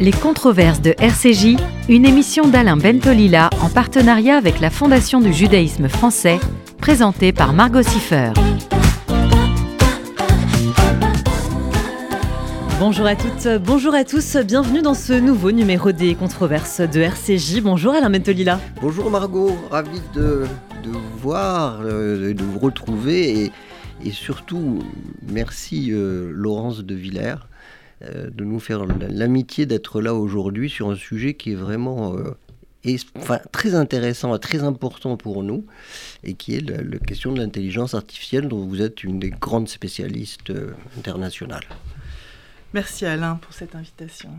Les controverses de RCJ, une émission d'Alain Bentolila en partenariat avec la Fondation du judaïsme français, présentée par Margot Siffer. Bonjour à toutes, bonjour à tous, bienvenue dans ce nouveau numéro des controverses de RCJ. Bonjour Alain Bentolila. Bonjour Margot, ravi de, vous voir, euh, de vous retrouver et, surtout merci euh, Laurence de Villers de nous faire l'amitié d'être là aujourd'hui sur un sujet qui est vraiment euh, très intéressant et très important pour nous, et qui est la, question de l'intelligence artificielle, dont vous êtes une des grandes spécialistes euh, internationales. Merci Alain pour cette invitation.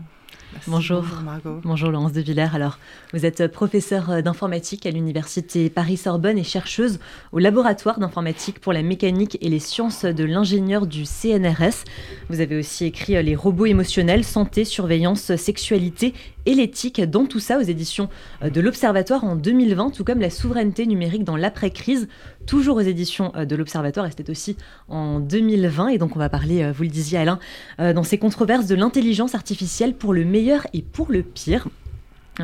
Bonjour. Margot. Bonjour Laurence de Villers. Alors, vous êtes professeur d'informatique à l'université Paris-Sorbonne et chercheuse au laboratoire d'informatique pour la mécanique et les sciences de l'ingénieur du CNRS. Vous avez aussi écrit Les robots émotionnels, santé, surveillance, sexualité et l'éthique, dans tout ça aux éditions de l'Observatoire en 2020, tout comme la souveraineté numérique dans l'après-crise, toujours aux éditions de l'Observatoire, et c'était aussi en 2020. Et donc on va parler, vous le disiez Alain, dans ces controverses de l'intelligence artificielle pour le meilleur et pour le pire.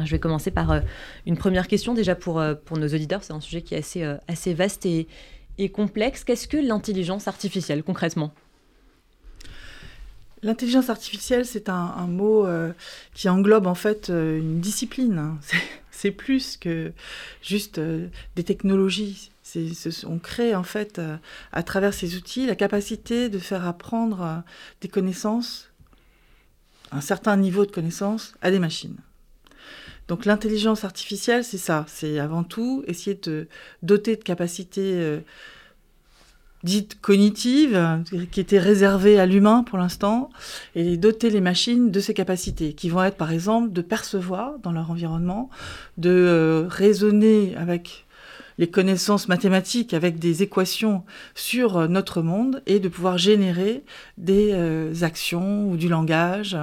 Je vais commencer par euh, une première question déjà pour, euh, pour nos auditeurs. C'est un sujet qui est assez, euh, assez vaste et, et complexe. Qu'est-ce que l'intelligence artificielle concrètement? L'intelligence artificielle, c'est un, mot qui englobe en fait une discipline. C'est plus que juste des technologies. on crée en fait à travers ces outils la capacité de faire apprendre des connaissances un certain niveau de connaissance à des machines. Donc l'intelligence artificielle, c'est ça, c'est avant tout essayer de doter de capacités dites cognitives, qui étaient réservées à l'humain pour l'instant, et doter les machines de ces capacités, qui vont être par exemple de percevoir dans leur environnement, de euh, raisonner avec les connaissances mathématiques avec des équations sur euh, notre monde et de pouvoir générer des euh, actions ou du langage.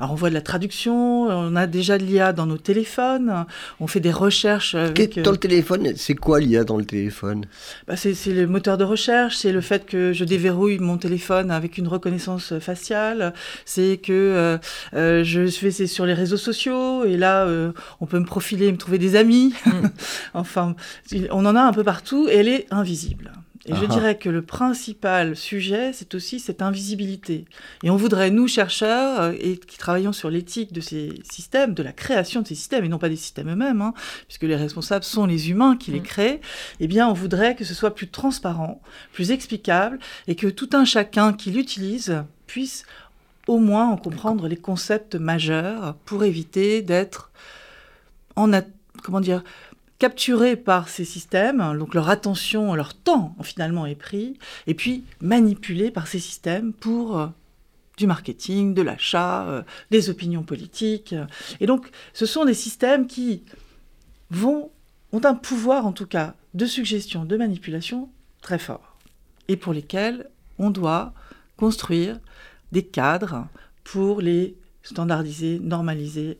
Alors on voit de la traduction, on a déjà de l'IA dans nos téléphones, on fait des recherches. Avec, dans le téléphone, c'est quoi l'IA dans le téléphone? Bah C'est le moteur de recherche, c'est le fait que je déverrouille mon téléphone avec une reconnaissance faciale, c'est que euh, je fais c'est sur les réseaux sociaux et là on peut me profiler, me trouver des amis. Mm. enfin, on en a un peu partout et elle est invisible. Et je dirais que le principal sujet, c'est aussi cette invisibilité. Et on voudrait, nous, chercheurs, euh, et qui travaillons sur l'éthique de ces systèmes, de la création de ces systèmes, et non pas des systèmes eux-mêmes, hein, puisque les responsables sont les humains qui les mm. créent, eh bien, on voudrait que ce soit plus transparent, plus explicable, et que tout un chacun qui l'utilise puisse au moins en comprendre les concepts majeurs pour éviter d'être en... comment dire capturés par ces systèmes, donc leur attention, leur temps finalement est pris, et puis manipulés par ces systèmes pour euh, du marketing, de l'achat, euh, des opinions politiques. Et donc ce sont des systèmes qui ont un pouvoir en tout cas de suggestion, de manipulation très fort, et pour lesquels on doit construire des cadres pour les standardiser, normaliser,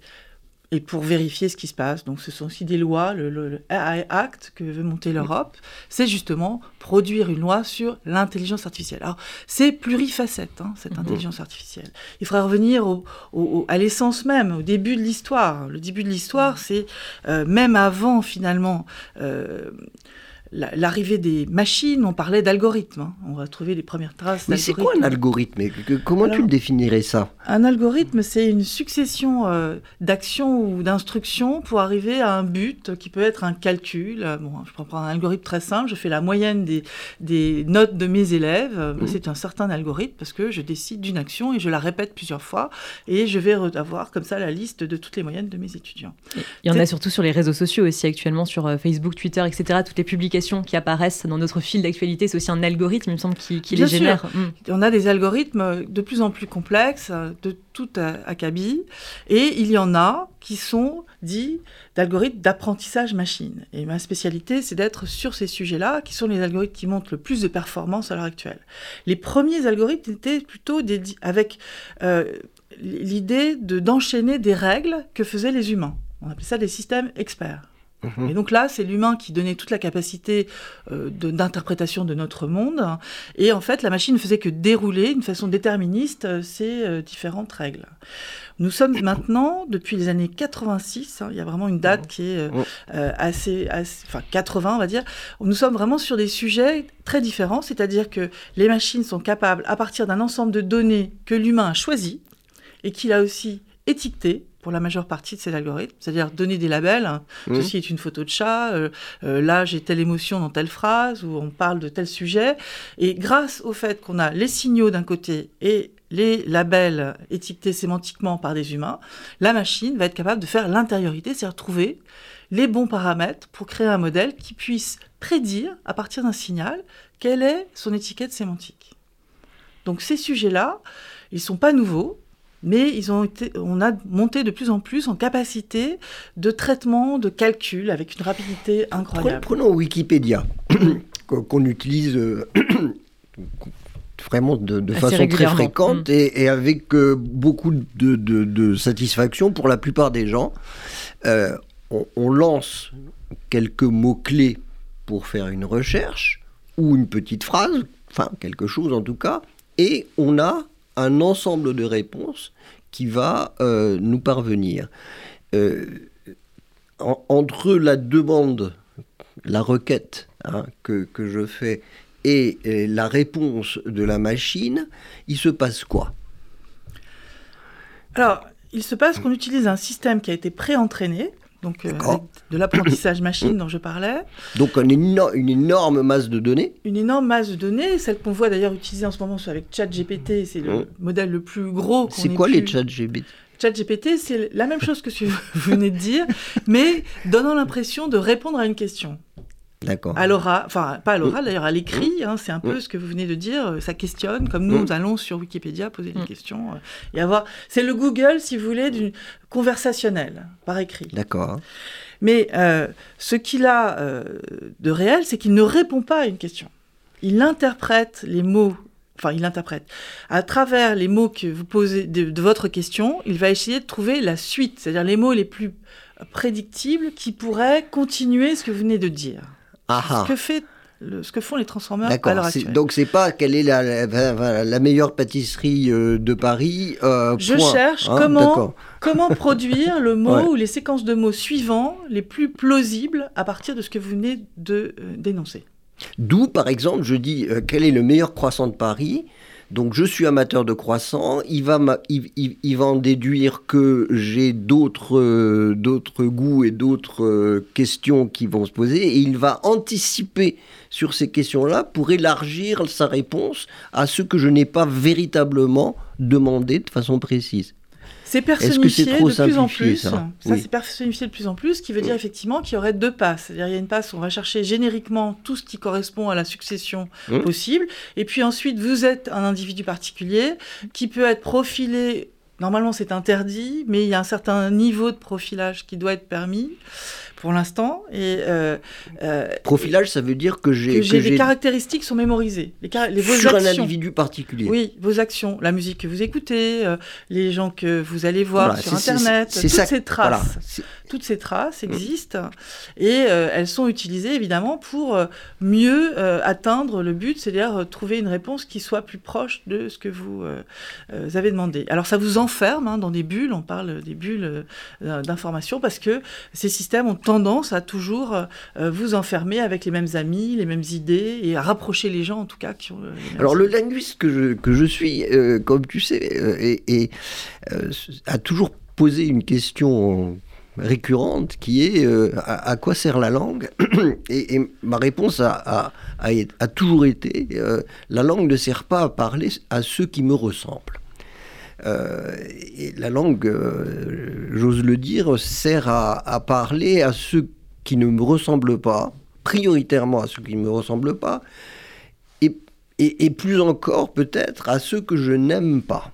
et pour vérifier ce qui se passe. Donc ce sont aussi des lois, le, AI Act que veut monter l'Europe, c'est justement produire une loi sur l'intelligence artificielle. Alors c'est plurifacette, hein, cette mhm. intelligence artificielle. Il faudra revenir au, à l'essence même, au début de l'histoire. Le début de l'histoire, mhm. c'est euh, même avant finalement... Euh, l'arrivée des machines, on parlait d'algorithmes. Hein. On va trouver les premières traces. Mais c'est quoi un algorithme Comment tu le définirais ça? Un algorithme, c'est une succession euh, d'actions ou d'instructions pour arriver à un but qui peut être un calcul. Bon, je prends un algorithme très simple. Je fais la moyenne des, des notes de mes élèves. Mmh. C'est un certain algorithme parce que je décide d'une action et je la répète plusieurs fois et je vais avoir comme ça la liste de toutes les moyennes de mes étudiants. Il y en a surtout sur les réseaux sociaux aussi actuellement, sur euh, Facebook, Twitter, etc. Toutes les publications qui apparaissent dans notre fil d'actualité, c'est aussi un algorithme, il me semble, qui, les génère. Mm. On a des algorithmes de plus en plus complexes, de tout acabit, et il y en a qui sont dits d'algorithmes d'apprentissage machine. Et ma spécialité, c'est d'être sur ces sujets-là, qui sont les algorithmes qui montrent le plus de performance à l'heure actuelle. Les premiers algorithmes étaient plutôt avec euh, l'idée de d'enchaîner des règles que faisaient les humains. On appelait ça des systèmes experts. Et donc là, c'est l'humain qui donnait toute la capacité euh, d'interprétation de, notre monde. Et en fait, la machine ne faisait que dérouler d'une façon déterministe euh, ces euh, différentes règles. Nous sommes maintenant, depuis les années 86, hein, il y a vraiment une date qui est assez, enfin 80 on va dire, nous sommes vraiment sur des sujets très différents, c'est-à-dire que les machines sont capables, à partir d'un ensemble de données que l'humain a choisi et qu'il a aussi étiqueté, pour la majeure partie de ces algorithmes, c'est-à-dire donner des labels. Hein. Mmh. Ceci est une photo de chat, euh, euh, là j'ai telle émotion dans telle phrase, ou on parle de tel sujet. Et grâce au fait qu'on a les signaux d'un côté et les labels étiquetés sémantiquement par des humains, la machine va être capable de faire l'intériorité, c'est-à-dire trouver les bons paramètres pour créer un modèle qui puisse prédire, à partir d'un signal, quelle est son étiquette sémantique. Donc ces sujets-là, ils ne sont pas nouveaux, mais ils ont été, on a monté de plus en plus en capacité de traitement, de calcul avec une rapidité incroyable. Prenons Wikipédia, qu'on utilise euh, vraiment de, façon très fréquente mm. et, avec euh, beaucoup de, satisfaction pour la plupart des gens. Euh, on, lance quelques mots-clés pour faire une recherche ou une petite phrase, enfin quelque chose en tout cas, et on a un ensemble de réponses qui va euh, nous parvenir. Euh, entre la demande, la requête hein, que, que, je fais et, la réponse de la machine, il se passe quoi? Alors, il se passe qu'on utilise un système qui a été pré-entraîné, donc euh, de l'apprentissage machine dont je parlais. Donc une, une, énorme masse de données Une énorme masse de données, celle qu'on voit d'ailleurs utilisée en ce moment avec ChatGPT, c'est le mmh. modèle le plus gros. C'est quoi les ChatGPT? ChatGPT, c'est la même chose que ce que vous venez de dire, mais donnant l'impression de répondre à une question. D'accord. À l'oral, enfin pas à l'oral d'ailleurs, à l'écrit, hein, c'est un peu ce que vous venez de dire, euh, ça questionne, comme nous, nous allons sur Wikipédia poser des questions euh, et avoir... C'est le Google, si vous voulez, du conversationnel, par écrit. D'accord. Mais euh, ce qu'il a de réel, c'est qu'il ne répond pas à une question. Il interprète les mots enfin il interprète. À travers les mots que vous posez de, votre question, il va essayer de trouver la suite, c'est-à-dire les mots les plus prédictibles qui pourraient continuer ce que vous venez de dire. Ce que fait ce que font les transformeurs à l'heure actuelle. Donc c'est pas quelle est la, la, meilleure pâtisserie euh, de Paris. Euh, Je cherche hein, comment, comment produire le mot ou les séquences de mots suivants les plus plausibles à partir de ce que vous venez de euh, dénoncer. D'où par exemple je dis quel est le meilleur croissant de Paris donc je suis amateur de croissant, il va, en déduire que j'ai d'autres euh, goûts et d'autres euh, questions qui vont se poser, et il va anticiper sur ces questions-là pour élargir sa réponse à ce que je n'ai pas véritablement demandé de façon précise. C'est personnifié de plus en plus. Ça, c'est personnifié de plus en plus, ce qui veut dire effectivement qu'il y aurait deux passes. C'est-à-dire il y a une passe où on va chercher génériquement tout ce qui correspond à la succession mmh. possible, et puis ensuite vous êtes un individu particulier qui peut être profilé. Normalement, c'est interdit, mais il y a un certain niveau de profilage qui doit être permis pour l'instant. Et euh, euh, profilage, ça veut dire que j'ai que, les caractéristiques sont mémorisées. Les, les vos sur un individu particulier. Oui, vos actions, la musique que vous écoutez, euh, les gens que vous allez voir sur Internet, toutes ces traces. toutes ces traces existent et elles sont utilisées évidemment pour mieux atteindre le but, c'est-à-dire trouver une réponse qui soit plus proche de ce que vous avez demandé. Alors ça vous enferme hein, dans des bulles, on parle des bulles d'information parce que ces systèmes ont tendance à toujours euh, vous enfermer avec les mêmes amis, les mêmes idées, et à rapprocher les gens en tout cas qui ont... Alors le linguiste que je, que je suis, euh, comme tu sais, et, euh, a toujours posé une question récurrente qui est à, quoi sert la langue et, ma réponse a, a, a toujours été la langue ne sert pas à parler à ceux qui me ressemblent. Euh, et la langue, euh, j'ose le dire, sert à, parler à ceux qui ne me ressemblent pas, prioritairement à ceux qui ne me ressemblent pas, et, plus encore peut-être à ceux que je n'aime pas.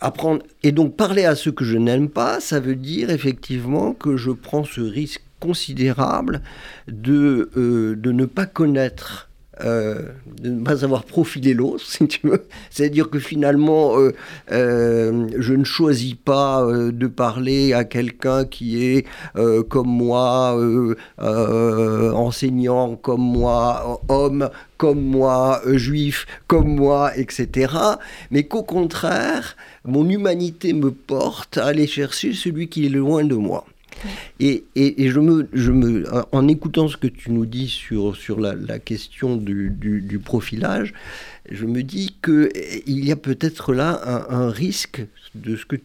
Apprendre, et donc parler à ceux que je n'aime pas, ça veut dire effectivement que je prends ce risque considérable de, euh, de ne pas connaître euh, de ne pas savoir profiler l'autre, si tu veux. C'est-à-dire que finalement, euh, euh, je ne choisis pas de parler à quelqu'un qui est comme moi, enseignant comme moi, homme comme moi, juif comme moi, etc. Mais qu'au contraire, mon humanité me porte à aller chercher celui qui est loin de moi. Et, et, je, me, je me, en écoutant ce que tu nous dis sur, sur la, la question du, du, profilage, je me dis qu'il y a peut-être là un, un, risque de ce que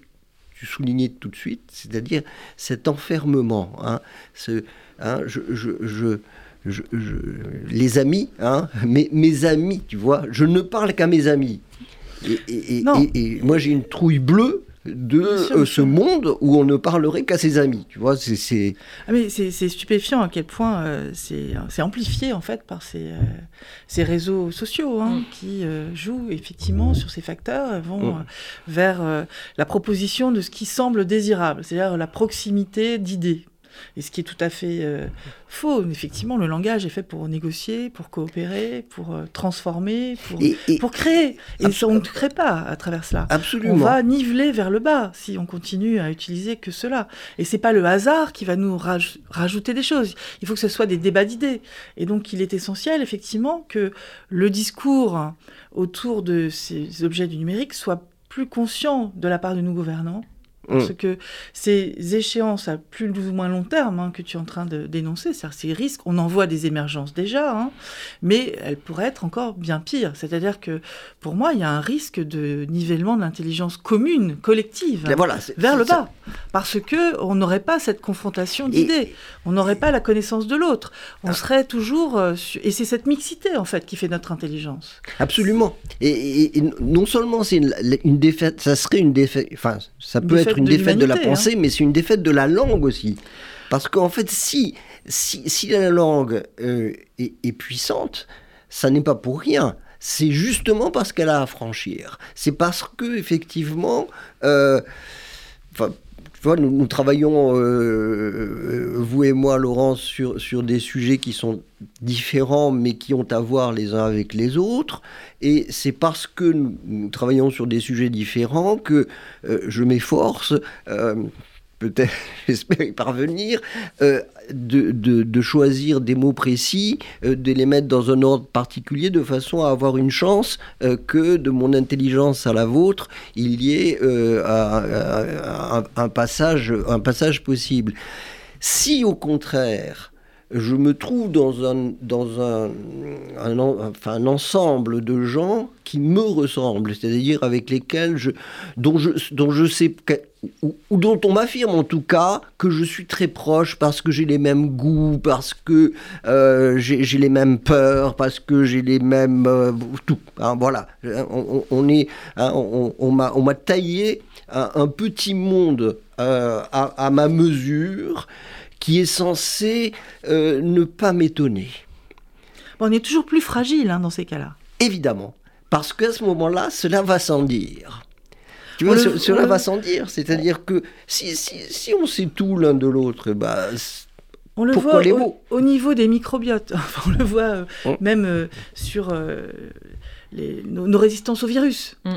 tu soulignais tout de suite, c'est-à-dire cet enfermement. Hein, ce, hein, je, je, je je, les amis, hein, mes, mes, amis, tu vois, je ne parle qu'à mes amis. Et, et, et moi j'ai une trouille bleue de euh, ce monde où on ne parlerait qu'à ses amis. Tu vois, c'est. Ah, mais c'est stupéfiant à quel point euh, c'est amplifié en fait par ces, euh, ces réseaux sociaux hein, mm. qui jouent effectivement sur ces facteurs, vont mm. vers la proposition de ce qui semble désirable, c'est-à-dire la proximité d'idées. Et ce qui est tout à fait euh, faux. Effectivement, le langage est fait pour négocier, pour coopérer, pour euh, transformer, pour, pour créer. Et on ne crée pas à travers cela. Absolument. On va niveler vers le bas si on continue à utiliser que cela. Et c'est pas le hasard qui va nous rajouter des choses. Il faut que ce soit des débats d'idées. Et donc, il est essentiel, effectivement, que le discours autour de ces objets du numérique soit plus conscient de la part de nos gouvernants parce mm. que ces échéances à plus ou moins long terme hein, que tu es en train de dénoncer, ces risques, on en voit des émergences déjà, hein, mais elles pourraient être encore bien pires. C'est-à-dire que pour moi, il y a un risque de nivellement de l'intelligence commune, collective, vers le bas. Parce que on n'aurait pas cette confrontation d'idées, on n'aurait pas la connaissance de l'autre. On ah. serait toujours... Euh, et c'est cette mixité, en fait, qui fait notre intelligence. Absolument. Et, non seulement c'est une, défaite, ça serait une défaite... Enfin, ça peut être une défaite de la pensée, hein. mais c'est une défaite de la langue aussi. Parce qu'en fait, si, si, la langue euh, est, puissante, ça n'est pas pour rien. C'est justement parce qu'elle a à franchir. C'est parce que, effectivement, euh, nous, nous, travaillons, euh, vous et moi, Laurence, sur, sur des sujets qui sont différents, mais qui ont à voir les uns avec les autres. Et c'est parce que nous, travaillons sur des sujets différents que euh, je m'efforce euh, j'espère y parvenir, euh, de, choisir des mots précis, euh, de les mettre dans un ordre particulier, de façon à avoir une chance euh, que de mon intelligence à la vôtre, il y ait un, passage, un passage possible. Si au contraire, je me trouve dans un, dans un, enfin, un ensemble de gens qui me ressemblent, c'est-à-dire avec lesquels je, dont, je, dont je sais, ou, dont on m'affirme en tout cas que je suis très proche parce que j'ai les mêmes goûts, parce que euh, j'ai les mêmes peurs, parce que j'ai les mêmes... Euh, tout, hein, voilà, on, est, hein, on, on m'a taillé un, petit monde euh, à, à ma mesure qui est censé euh, ne pas m'étonner. on est toujours plus fragile hein, dans ces cas-là. Évidemment, parce qu'à ce moment-là, cela va sans dire. Tu vois, cela va sans dire. C'est-à-dire que si, si, si, on sait tout l'un de l'autre, bah, on le voit au, niveau des microbiotes. on le voit euh, oh. même euh, sur les, nos, résistances au virus. Mm.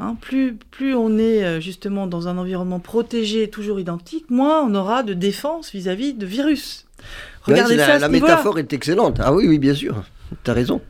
Hein, plus, plus on est euh, justement dans un environnement protégé, toujours identique, moins on aura de défense vis-à-vis de virus. Regardez ça. La, métaphore est excellente. Ah oui, oui, bien sûr. Tu as raison.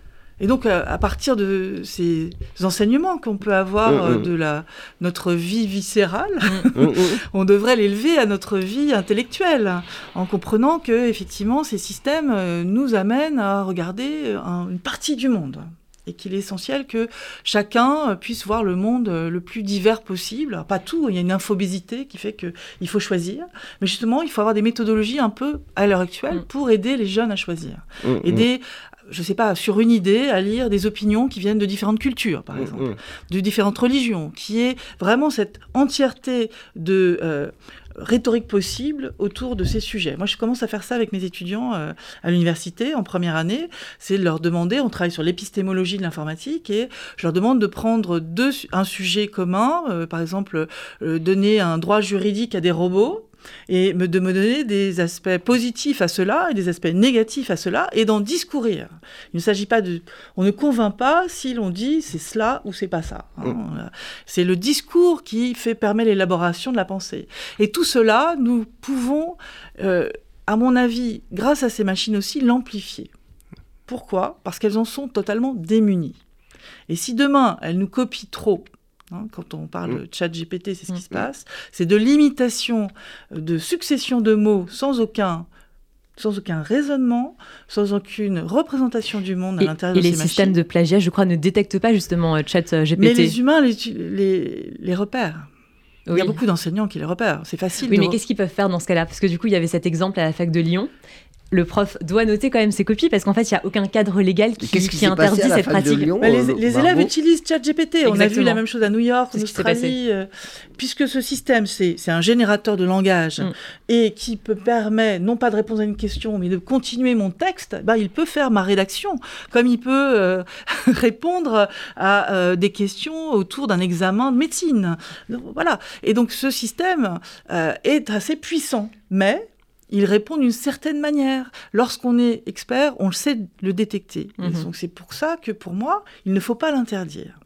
Et donc, euh, à, partir de ces enseignements qu'on peut avoir mm, euh, mm. de la, notre vie viscérale, on devrait l'élever à notre vie intellectuelle, en comprenant que, effectivement, ces systèmes nous amènent à regarder une partie du monde et qu'il est essentiel que chacun puisse voir le monde le plus divers possible. pas tout, il y a une infobésité qui fait qu'il faut choisir, mais justement, il faut avoir des méthodologies un peu à l'heure actuelle mm. pour aider les jeunes à choisir. Mm, mm. Aider je sais pas, sur une idée, à lire des opinions qui viennent de différentes cultures, par exemple, de différentes religions, qui est vraiment cette entièreté de euh, rhétorique possible autour de ces sujets. Moi, je commence à faire ça avec mes étudiants euh, à l'université en première année. C'est de leur demander, on travaille sur l'épistémologie de l'informatique, et je leur demande de prendre deux, un sujet commun, euh, par exemple, euh, donner un droit juridique à des robots, et de me donner des aspects positifs à cela et des aspects négatifs à cela et d'en discourir. Il ne s'agit pas de... On ne convainc pas si l'on dit c'est cela ou c'est pas ça. Hein. Mm. C'est le discours qui fait permet l'élaboration de la pensée. Et tout cela, nous pouvons, euh, à mon avis, grâce à ces machines aussi, l'amplifier. Pourquoi? Parce qu'elles en sont totalement démunies. Et si demain, elles nous copient trop, Hein, quand on parle mm. de chat GPT, c'est ce qui se mm. passe. C'est de l'imitation, euh, de succession de mots sans aucun sans aucun raisonnement, sans aucune représentation du monde à l'intérieur de ces machines. Et les systèmes de plagiat, je crois, ne détectent pas justement euh, chat GPT. Mais les humains les, les, les repèrent. Il y a beaucoup d'enseignants qui les repèrent. C'est facile. Oui, mais qu'est-ce qu'ils peuvent faire dans ce cas-là? Parce que du coup, il y avait cet exemple à la fac de Lyon le prof doit noter quand même ses copies parce qu'en fait, il n'y a aucun cadre légal qui, qui interdit cette pratique. Bah, les, élèves utilisent ChatGPT. On a vu la même chose à New York, en Australie. Euh, puisque ce système, c'est un générateur de langage mm. et qui peut permettre, non pas de répondre à une question, mais de continuer mon texte, bah, il peut faire ma rédaction, comme il peut euh, répondre à euh, des questions autour d'un examen de médecine. voilà. Et donc, ce système est assez puissant. Mais il répond d'une certaine manière. Lorsqu'on est expert, on le sait le détecter. Mhm. Donc c'est pour ça que pour moi, il ne faut pas l'interdire.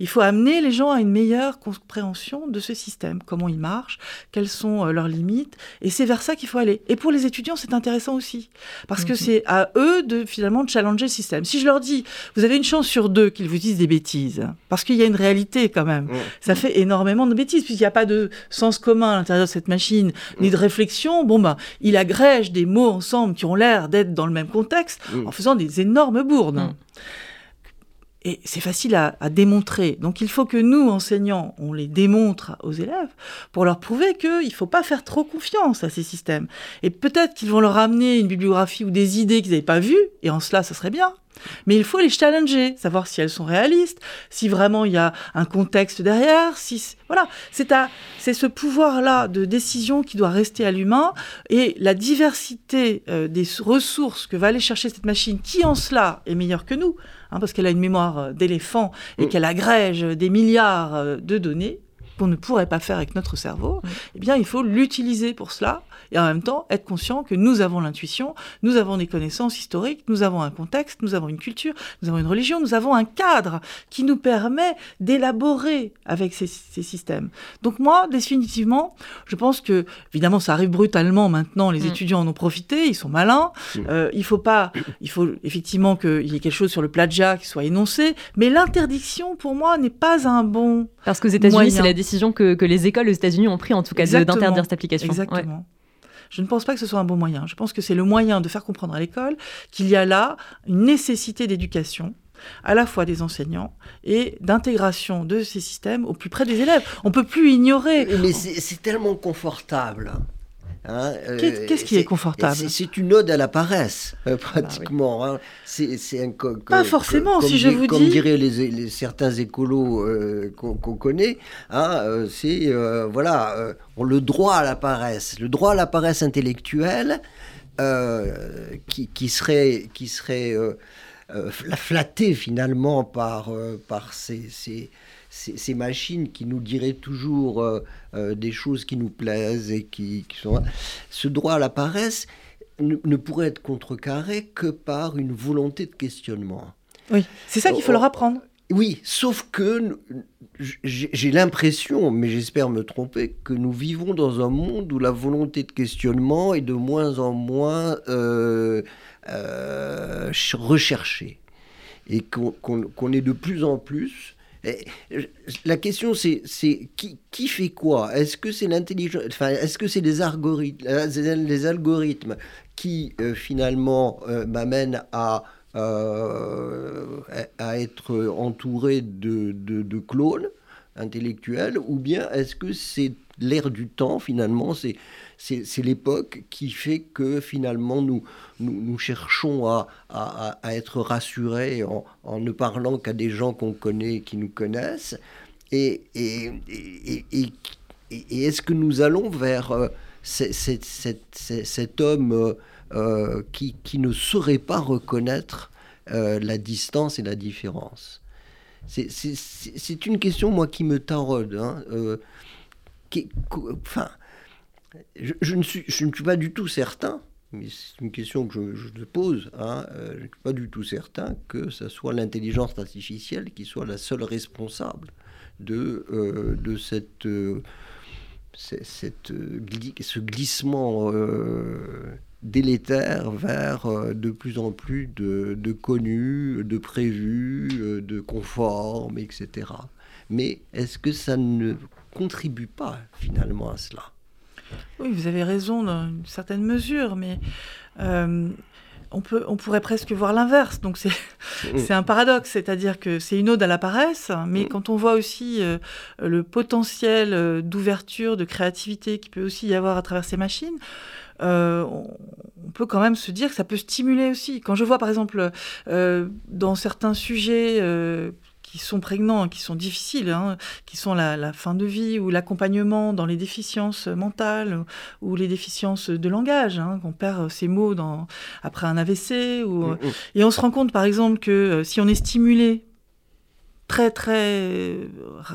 Il faut amener les gens à une meilleure compréhension de ce système, comment il marche, quelles sont euh, leurs limites, et c'est vers ça qu'il faut aller. Et pour les étudiants, c'est intéressant aussi, parce que mhm. c'est à eux de finalement de challenger le système. Si je leur dis, vous avez une chance sur deux qu'ils vous disent des bêtises, parce qu'il y a une réalité quand même, ça fait énormément de bêtises, puisqu'il n'y a pas de sens commun à l'intérieur de cette machine, ni de réflexion, bon ben, il agrège des mots ensemble qui ont l'air d'être dans le même contexte, en faisant des énormes bourdes. Et c'est facile à, démontrer. Donc il faut que nous, enseignants, on les démontre aux élèves pour leur prouver qu'il ne faut pas faire trop confiance à ces systèmes. Et peut-être qu'ils vont leur amener une bibliographie ou des idées qu'ils n'avaient pas vues, et en cela, ça serait bien. Mais il faut les challenger, savoir si elles sont réalistes, si vraiment il y a un contexte derrière, si voilà, c'est à c'est ce pouvoir-là de décision qui doit rester à l'humain et la diversité euh, des ressources que va aller chercher cette machine, qui en cela est meilleure que nous, hein, parce qu'elle a une mémoire euh, d'éléphant et mm. qu'elle agrège des milliards euh, de données qu'on ne pourrait pas faire avec notre cerveau, eh bien, il faut l'utiliser pour cela et en même temps être conscient que nous avons l'intuition, nous avons des connaissances historiques, nous avons un contexte, nous avons une culture, nous avons une religion, nous avons un cadre qui nous permet d'élaborer avec ces, systèmes. Donc moi, définitivement, je pense que, évidemment, ça arrive brutalement maintenant, les mm. étudiants en ont profité, ils sont malins, mm. euh, il faut pas, il faut effectivement qu'il y ait quelque chose sur le plagiat qui soit énoncé, mais l'interdiction, pour moi, n'est pas un bon Parce qu'aux États-Unis, c'est la décision que, les écoles aux États-Unis ont pris, en tout cas, d'interdire cette application. Exactement. Je ne pense pas que ce soit un bon moyen. Je pense que c'est le moyen de faire comprendre à l'école qu'il y a là une nécessité d'éducation à la fois des enseignants et d'intégration de ces systèmes au plus près des élèves. On ne peut plus ignorer. Mais c'est tellement confortable. Hein, euh, qu'est-ce qui est, confortable? C'est une ode à la paresse, euh, bah pratiquement. Hein. C'est un Pas forcément, si je vous dis. Comme diraient les, certains écolos euh, qu'on connaît, hein, c'est voilà, le droit à la paresse, le droit à la paresse intellectuelle, qui, qui, serait, qui serait flatté finalement par, par ces, ces ces, machines qui nous diraient toujours euh, euh, des choses qui nous plaisent et qui, sont... Ce droit à la paresse ne, pourrait être contrecarré que par une volonté de questionnement. Oui, c'est ça qu'il faut leur apprendre. Oui, sauf que j'ai l'impression, mais j'espère me tromper, que nous vivons dans un monde où la volonté de questionnement est de moins en moins euh, recherchée et qu'on est de plus en plus la question, c'est qui, qui, fait quoi? Est-ce que c'est l'intelligence Enfin, est-ce que c'est les algorithmes, euh, algorithmes qui euh, finalement euh, m'amènent à à être entouré de, de, de, clones intellectuels, ou bien est-ce que c'est l'ère du temps finalement, c'est c'est l'époque qui fait que finalement nous, nous, cherchons à, à, être rassurés en, en ne parlant qu'à des gens qu'on connaît, qui nous connaissent. Et, et, et, et est-ce que nous allons vers euh, cet homme euh, euh, qui, qui, ne saurait pas reconnaître la distance et la différence? C'est une question, moi, qui me taraude. Hein, enfin, je, ne suis, je pas du tout certain, mais c'est une question que je, te pose, hein, je ne suis pas du tout certain que ce soit l'intelligence artificielle qui soit la seule responsable de, cette cette, ce glissement délétère vers euh, de plus en plus de, de connus, de prévus, euh, de conformes, etc. Mais est-ce que ça ne contribue pas finalement à cela? Oui, vous avez raison dans une certaine mesure, mais euh, on, peut, on pourrait presque voir l'inverse. Donc c'est mm. un paradoxe, c'est-à-dire que c'est une ode à la paresse, mais mm. quand on voit aussi le potentiel d'ouverture, de créativité qui peut aussi y avoir à travers ces machines, euh, on peut quand même se dire que ça peut stimuler aussi. Quand je vois par exemple euh, dans certains sujets euh, qui sont prégnants, qui sont difficiles, hein, qui sont la, fin de vie ou l'accompagnement dans les déficiences mentales ou les déficiences de langage, hein, qu'on perd ses mots dans, après un AVC. Ou, mm, mm. Et on se rend compte par exemple que si on est stimulé très très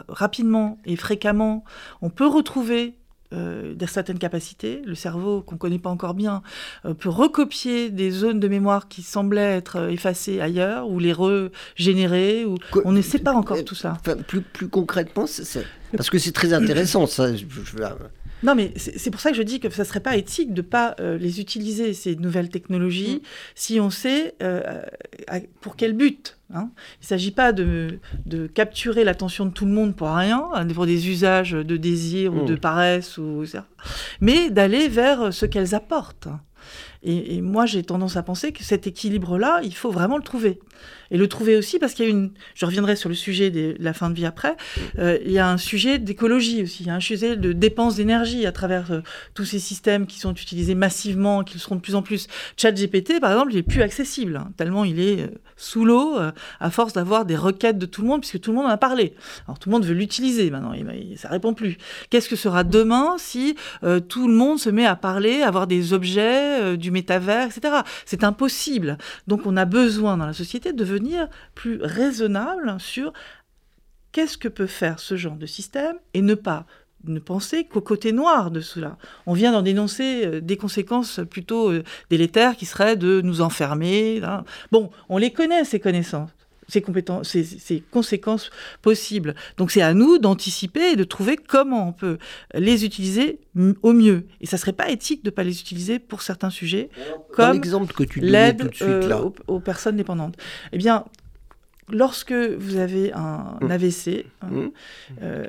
rapidement et fréquemment, on peut retrouver euh, certaines capacités. Le cerveau, qu'on ne connaît pas encore bien, euh, peut recopier des zones de mémoire qui semblaient être euh, effacées ailleurs, ou les régénérer. Ou... on ne sait pas encore tout ça. plus, plus concrètement, parce que c'est très intéressant, ça. Non, mais c'est pour ça que je dis que ça ne serait pas éthique de ne pas les utiliser, ces nouvelles technologies, mm. si on sait pour quel but. Hein. Il ne s'agit pas de, de capturer l'attention de tout le monde pour rien, hein, pour des usages de désir ou de mmh. paresse, ou, mais d'aller vers ce qu'elles apportent. Et, moi, j'ai tendance à penser que cet équilibre-là, il faut vraiment le trouver. Et le trouver aussi parce qu'il y a une... Je reviendrai sur le sujet de la fin de vie après. Euh, il y a un sujet d'écologie aussi. Il y a un sujet de dépense d'énergie à travers euh, tous ces systèmes qui sont utilisés massivement, qui le seront de plus en plus. ChatGPT, par exemple, il est plus accessible, hein, tellement il est euh, sous l'eau à force d'avoir des requêtes de tout le monde, puisque tout le monde en a parlé. Alors tout le monde veut l'utiliser maintenant, il, ça répond plus. Qu'est-ce que sera demain si tout le monde se met à parler, à avoir des objets du métavers, etc. C'est impossible. Donc on a besoin dans la société de devenir plus raisonnable sur qu'est-ce que peut faire ce genre de système et ne pas ne penser qu'au côté noir de cela. On vient d'en dénoncer euh, des conséquences plutôt euh, délétères qui seraient de nous enfermer. Bon, on les connaît, ces connaissances ces, compétences, ces, conséquences possibles. Donc c'est à nous d'anticiper et de trouver comment on peut les utiliser au mieux. Et ça serait pas éthique de ne pas les utiliser pour certains sujets, comme l'aide euh, aux, personnes dépendantes. Eh bien, lorsque vous avez un mmh. AVC, hein, mmh. euh,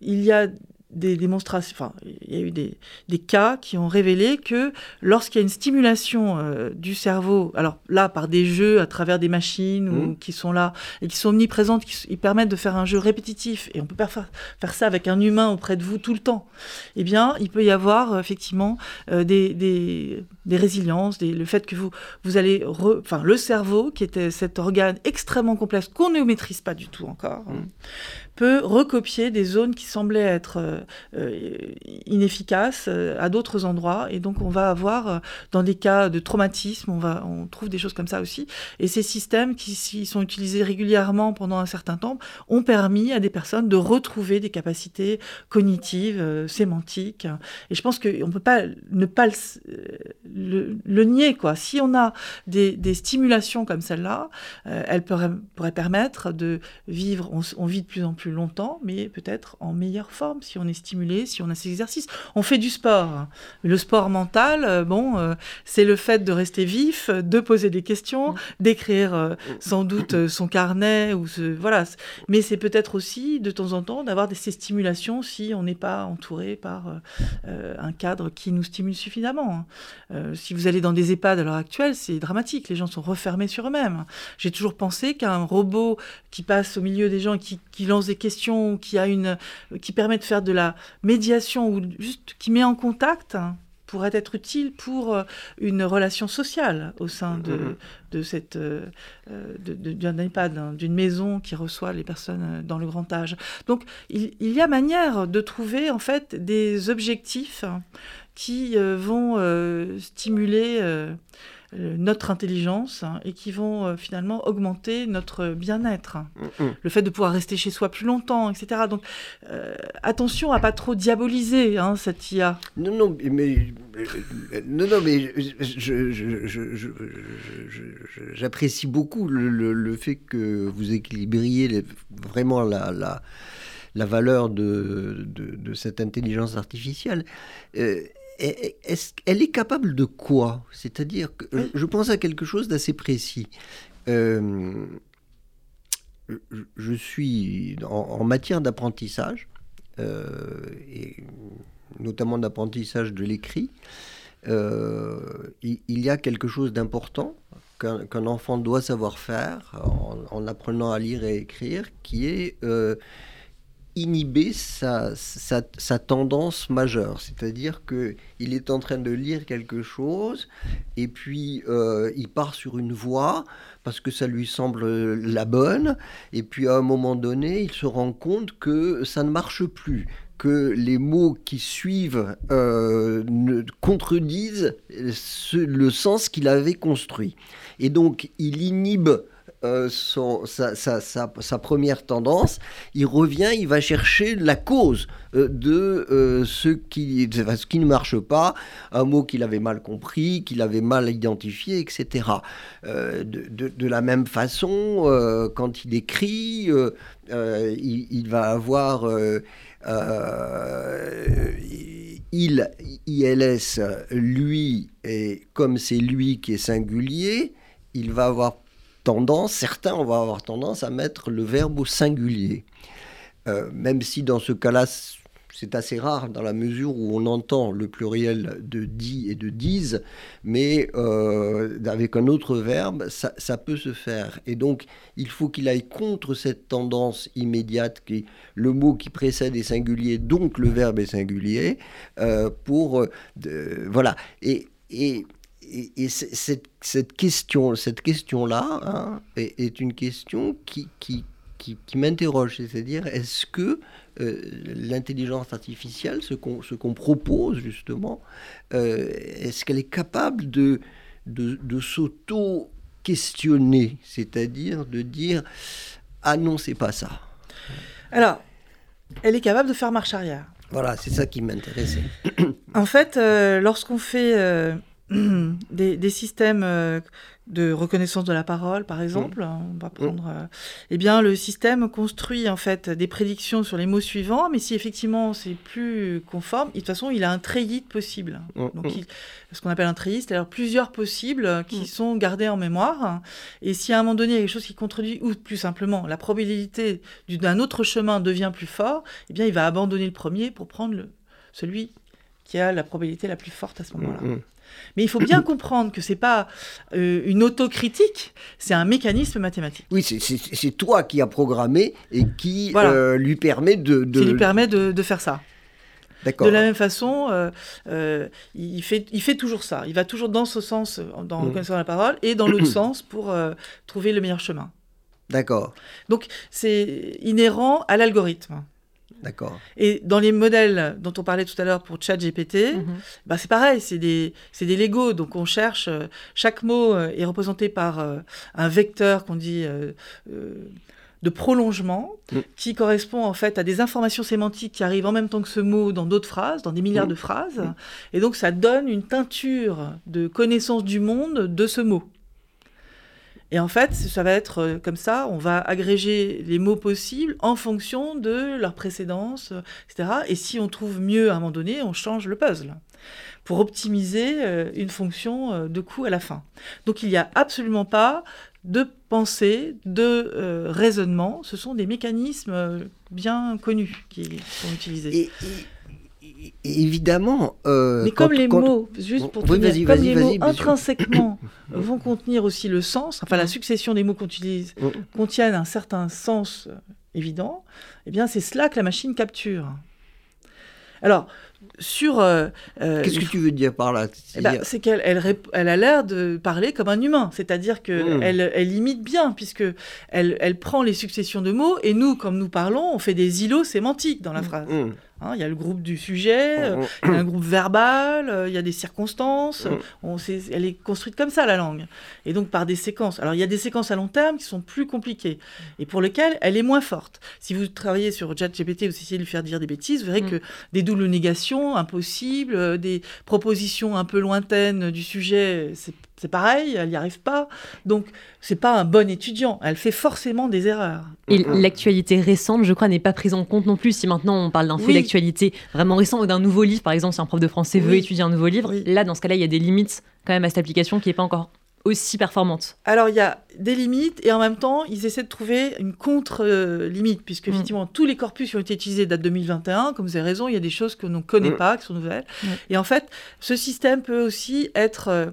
il y a des démonstrations, enfin, il y a eu des, des, cas qui ont révélé que lorsqu'il y a une stimulation euh, du cerveau, alors là par des jeux à travers des machines ou mmh. qui sont là et qui sont omniprésentes, qui permettent de faire un jeu répétitif et on peut faire, faire ça avec un humain auprès de vous tout le temps, eh bien il peut y avoir euh, effectivement euh, des, des, des, résiliences, des, le fait que vous, vous allez, enfin le cerveau qui était cet organe extrêmement complexe qu'on ne maîtrise pas du tout encore. Mmh peut recopier des zones qui semblaient être euh, euh, inefficaces euh, à d'autres endroits. Et donc, on va avoir, dans des cas de traumatisme, on, va, on trouve des choses comme ça aussi. Et ces systèmes qui, sont utilisés régulièrement pendant un certain temps, ont permis à des personnes de retrouver des capacités cognitives, sémantiques. Et je pense qu'on ne peut pas ne pas le, nier. Quoi. Si on a des, stimulations comme celle-là, elles pourraient, permettre de vivre, on, on vit de plus en plus plus longtemps, mais peut-être en meilleure forme si on est stimulé, si on a ces exercices. On fait du sport. Le sport mental, euh, bon, euh, c'est le fait de rester vif, de poser des questions, d'écrire euh, sans doute son carnet ou ce, voilà. Mais c'est peut-être aussi de temps en temps d'avoir ces stimulations si on n'est pas entouré par un cadre qui nous stimule suffisamment. Hein. si vous allez dans des EHPAD à l'heure actuelle, c'est dramatique. Les gens sont refermés sur eux-mêmes. J'ai toujours pensé qu'un robot qui passe au milieu des gens, qui, qui lance des questions, qui, a une, qui permet de faire de la médiation ou juste qui met en contact hein, pourrait être utile pour euh, une relation sociale au sein de, mm-hmm. de cette euh, euh, d'un EHPAD, hein, d'une maison qui reçoit les personnes dans le grand âge. Donc il, il, y a manière de trouver en fait des objectifs qui vont stimuler notre intelligence hein, et qui vont finalement augmenter notre bien-être. Le fait de pouvoir rester chez soi plus longtemps, etc. Donc attention à pas trop diaboliser hein, cette IA. Non, non, mais, non, non, mais j'apprécie beaucoup le, le, fait que vous équilibriez vraiment la, la la valeur de, de, cette intelligence artificielle. Euh, est elle est capable de quoi? C'est-à-dire que je pense à quelque chose d'assez précis. Euh, je suis en, matière d'apprentissage, euh, et notamment d'apprentissage de l'écrit. il, y a quelque chose d'important qu'un enfant doit savoir faire en, en, apprenant à lire et écrire, qui est inhiber sa, tendance majeure. C'est-à-dire qu'il est en train de lire quelque chose et puis euh, il part sur une voie parce que ça lui semble la bonne et puis à un moment donné il se rend compte que ça ne marche plus que les mots qui suivent euh, ne contredisent le sens qu'il avait construit. Et donc il inhibe euh, sa, première tendance, il revient, il va chercher la cause euh, de euh, ce, qui, ne marche pas, un mot qu'il avait mal compris, qu'il avait mal identifié, etc. De, de, la même façon, quand il écrit, il, il, va avoir... il, ILS, lui, et comme c'est lui qui est singulier, il va avoir tendance, certains vont avoir tendance à mettre le verbe au singulier. Euh, même si dans ce cas-là, c'est assez rare dans la mesure où on entend le pluriel de dit et de dise, mais euh, avec un autre verbe, ça, peut se faire. Et donc, il faut qu'il aille contre cette tendance immédiate qui le mot qui précède est singulier, donc le verbe est singulier, euh, pour... voilà. Et, et et, cette, cette, question, cette question-là hein, est, une question qui, qui, qui, m'interroge, c'est-à-dire est-ce que euh, l'intelligence artificielle, ce qu'on qu'on propose justement, euh, est-ce qu'elle est capable de, de, de s'auto-questionner, c'est-à-dire de dire ah non, c'est pas ça. Alors, elle est capable de faire marche arrière. Voilà, c'est ça qui m'intéressait. en fait, euh, lorsqu'on fait des, systèmes euh, de reconnaissance de la parole, par exemple, mmh. on va mmh. prendre, euh, eh bien, le système construit en fait des prédictions sur les mots suivants, mais si effectivement c'est plus conforme, de toute façon, il a un treillis possible. Mmh. Donc, ce qu'on appelle un treillis, c'est-à-dire plusieurs possibles qui sont gardés en mémoire. Et si à un moment donné il y a quelque chose qui contredit, ou plus simplement la probabilité d'un autre chemin devient plus fort, eh bien, il va abandonner le premier pour prendre le, celui qui a la probabilité la plus forte à ce moment-là. Mais il faut bien comprendre que c'est pas euh, une autocritique, c'est un mécanisme mathématique. Oui, c'est toi qui as programmé et qui euh, lui permet de, Qui lui permet de, faire ça. De la même façon, euh, il, fait, il fait toujours ça. Il va toujours dans ce sens, dans mmh. de la parole, et dans l'autre sens pour trouver le meilleur chemin. D'accord. Donc, c'est inhérent à l'algorithme. D'accord. Et dans les modèles dont on parlait tout à l'heure pour ChatGPT, bah c'est pareil, c'est des, des Lego. Donc on cherche, euh, chaque mot euh, est représenté par euh, un vecteur qu'on dit de prolongement, mm. qui correspond en fait à des informations sémantiques qui arrivent en même temps que ce mot dans d'autres phrases, dans des milliards mm. de phrases. Mm. Et donc ça donne une teinture de connaissance du monde de ce mot. Et en fait, ça va être euh, comme ça, on va agréger les mots possibles en fonction de leur précédence, etc. Et si on trouve mieux à un moment donné, on change le puzzle pour optimiser euh, une fonction euh, de coût à la fin. Donc il n'y a absolument pas de pensée, de raisonnement, ce sont des mécanismes bien connus qui sont utilisés évidemment. Euh, Mais comme les mots, juste pour comme les mots intrinsèquement vont contenir aussi le sens, enfin la succession des mots qu'on utilise mm. contiennent un certain sens euh, évident, eh bien c'est cela que la machine capture. Alors, sur... Euh, Qu'est-ce que tu veux dire par là eh ben, C'est qu'elle elle, a l'air de parler comme un humain, c'est-à-dire qu'elle mm. elle, elle imite bien, puisque elle, elle prend les successions de mots, et nous, comme nous parlons, on fait des îlots sémantiques dans la mm. phrase. Il y a le groupe du sujet, euh, il y a un groupe verbal, euh, il y a des circonstances. On elle est construite comme ça, la langue. Et donc par des séquences. Alors il y a des séquences à long terme qui sont plus compliquées et pour lesquelles elle est moins forte. Si vous travaillez sur ChatGPT, vous essayez de lui faire dire des bêtises, vous verrez mm. que des doubles négations impossibles, euh, des propositions un peu lointaines du sujet, c'est c'est pareil, elle n'y arrive pas. Donc, c'est pas un bon étudiant. Elle fait forcément des erreurs. Et l'actualité récente, je crois, n'est pas prise en compte non plus. Si maintenant on parle d'un fait d'actualité vraiment récent ou d'un nouveau livre, par exemple, si un prof de français veut étudier un nouveau livre, là, dans ce cas-là, il y a des limites quand même à cette application qui n'est pas encore aussi performante Alors il y a des limites et en même temps ils essaient de trouver une contre-limite puisque mm. effectivement tous les corpus qui ont été utilisés date 2021, comme vous avez raison, il y a des choses que l'on ne connaît mm. pas, qui sont nouvelles. Et en fait ce système peut aussi être... Euh,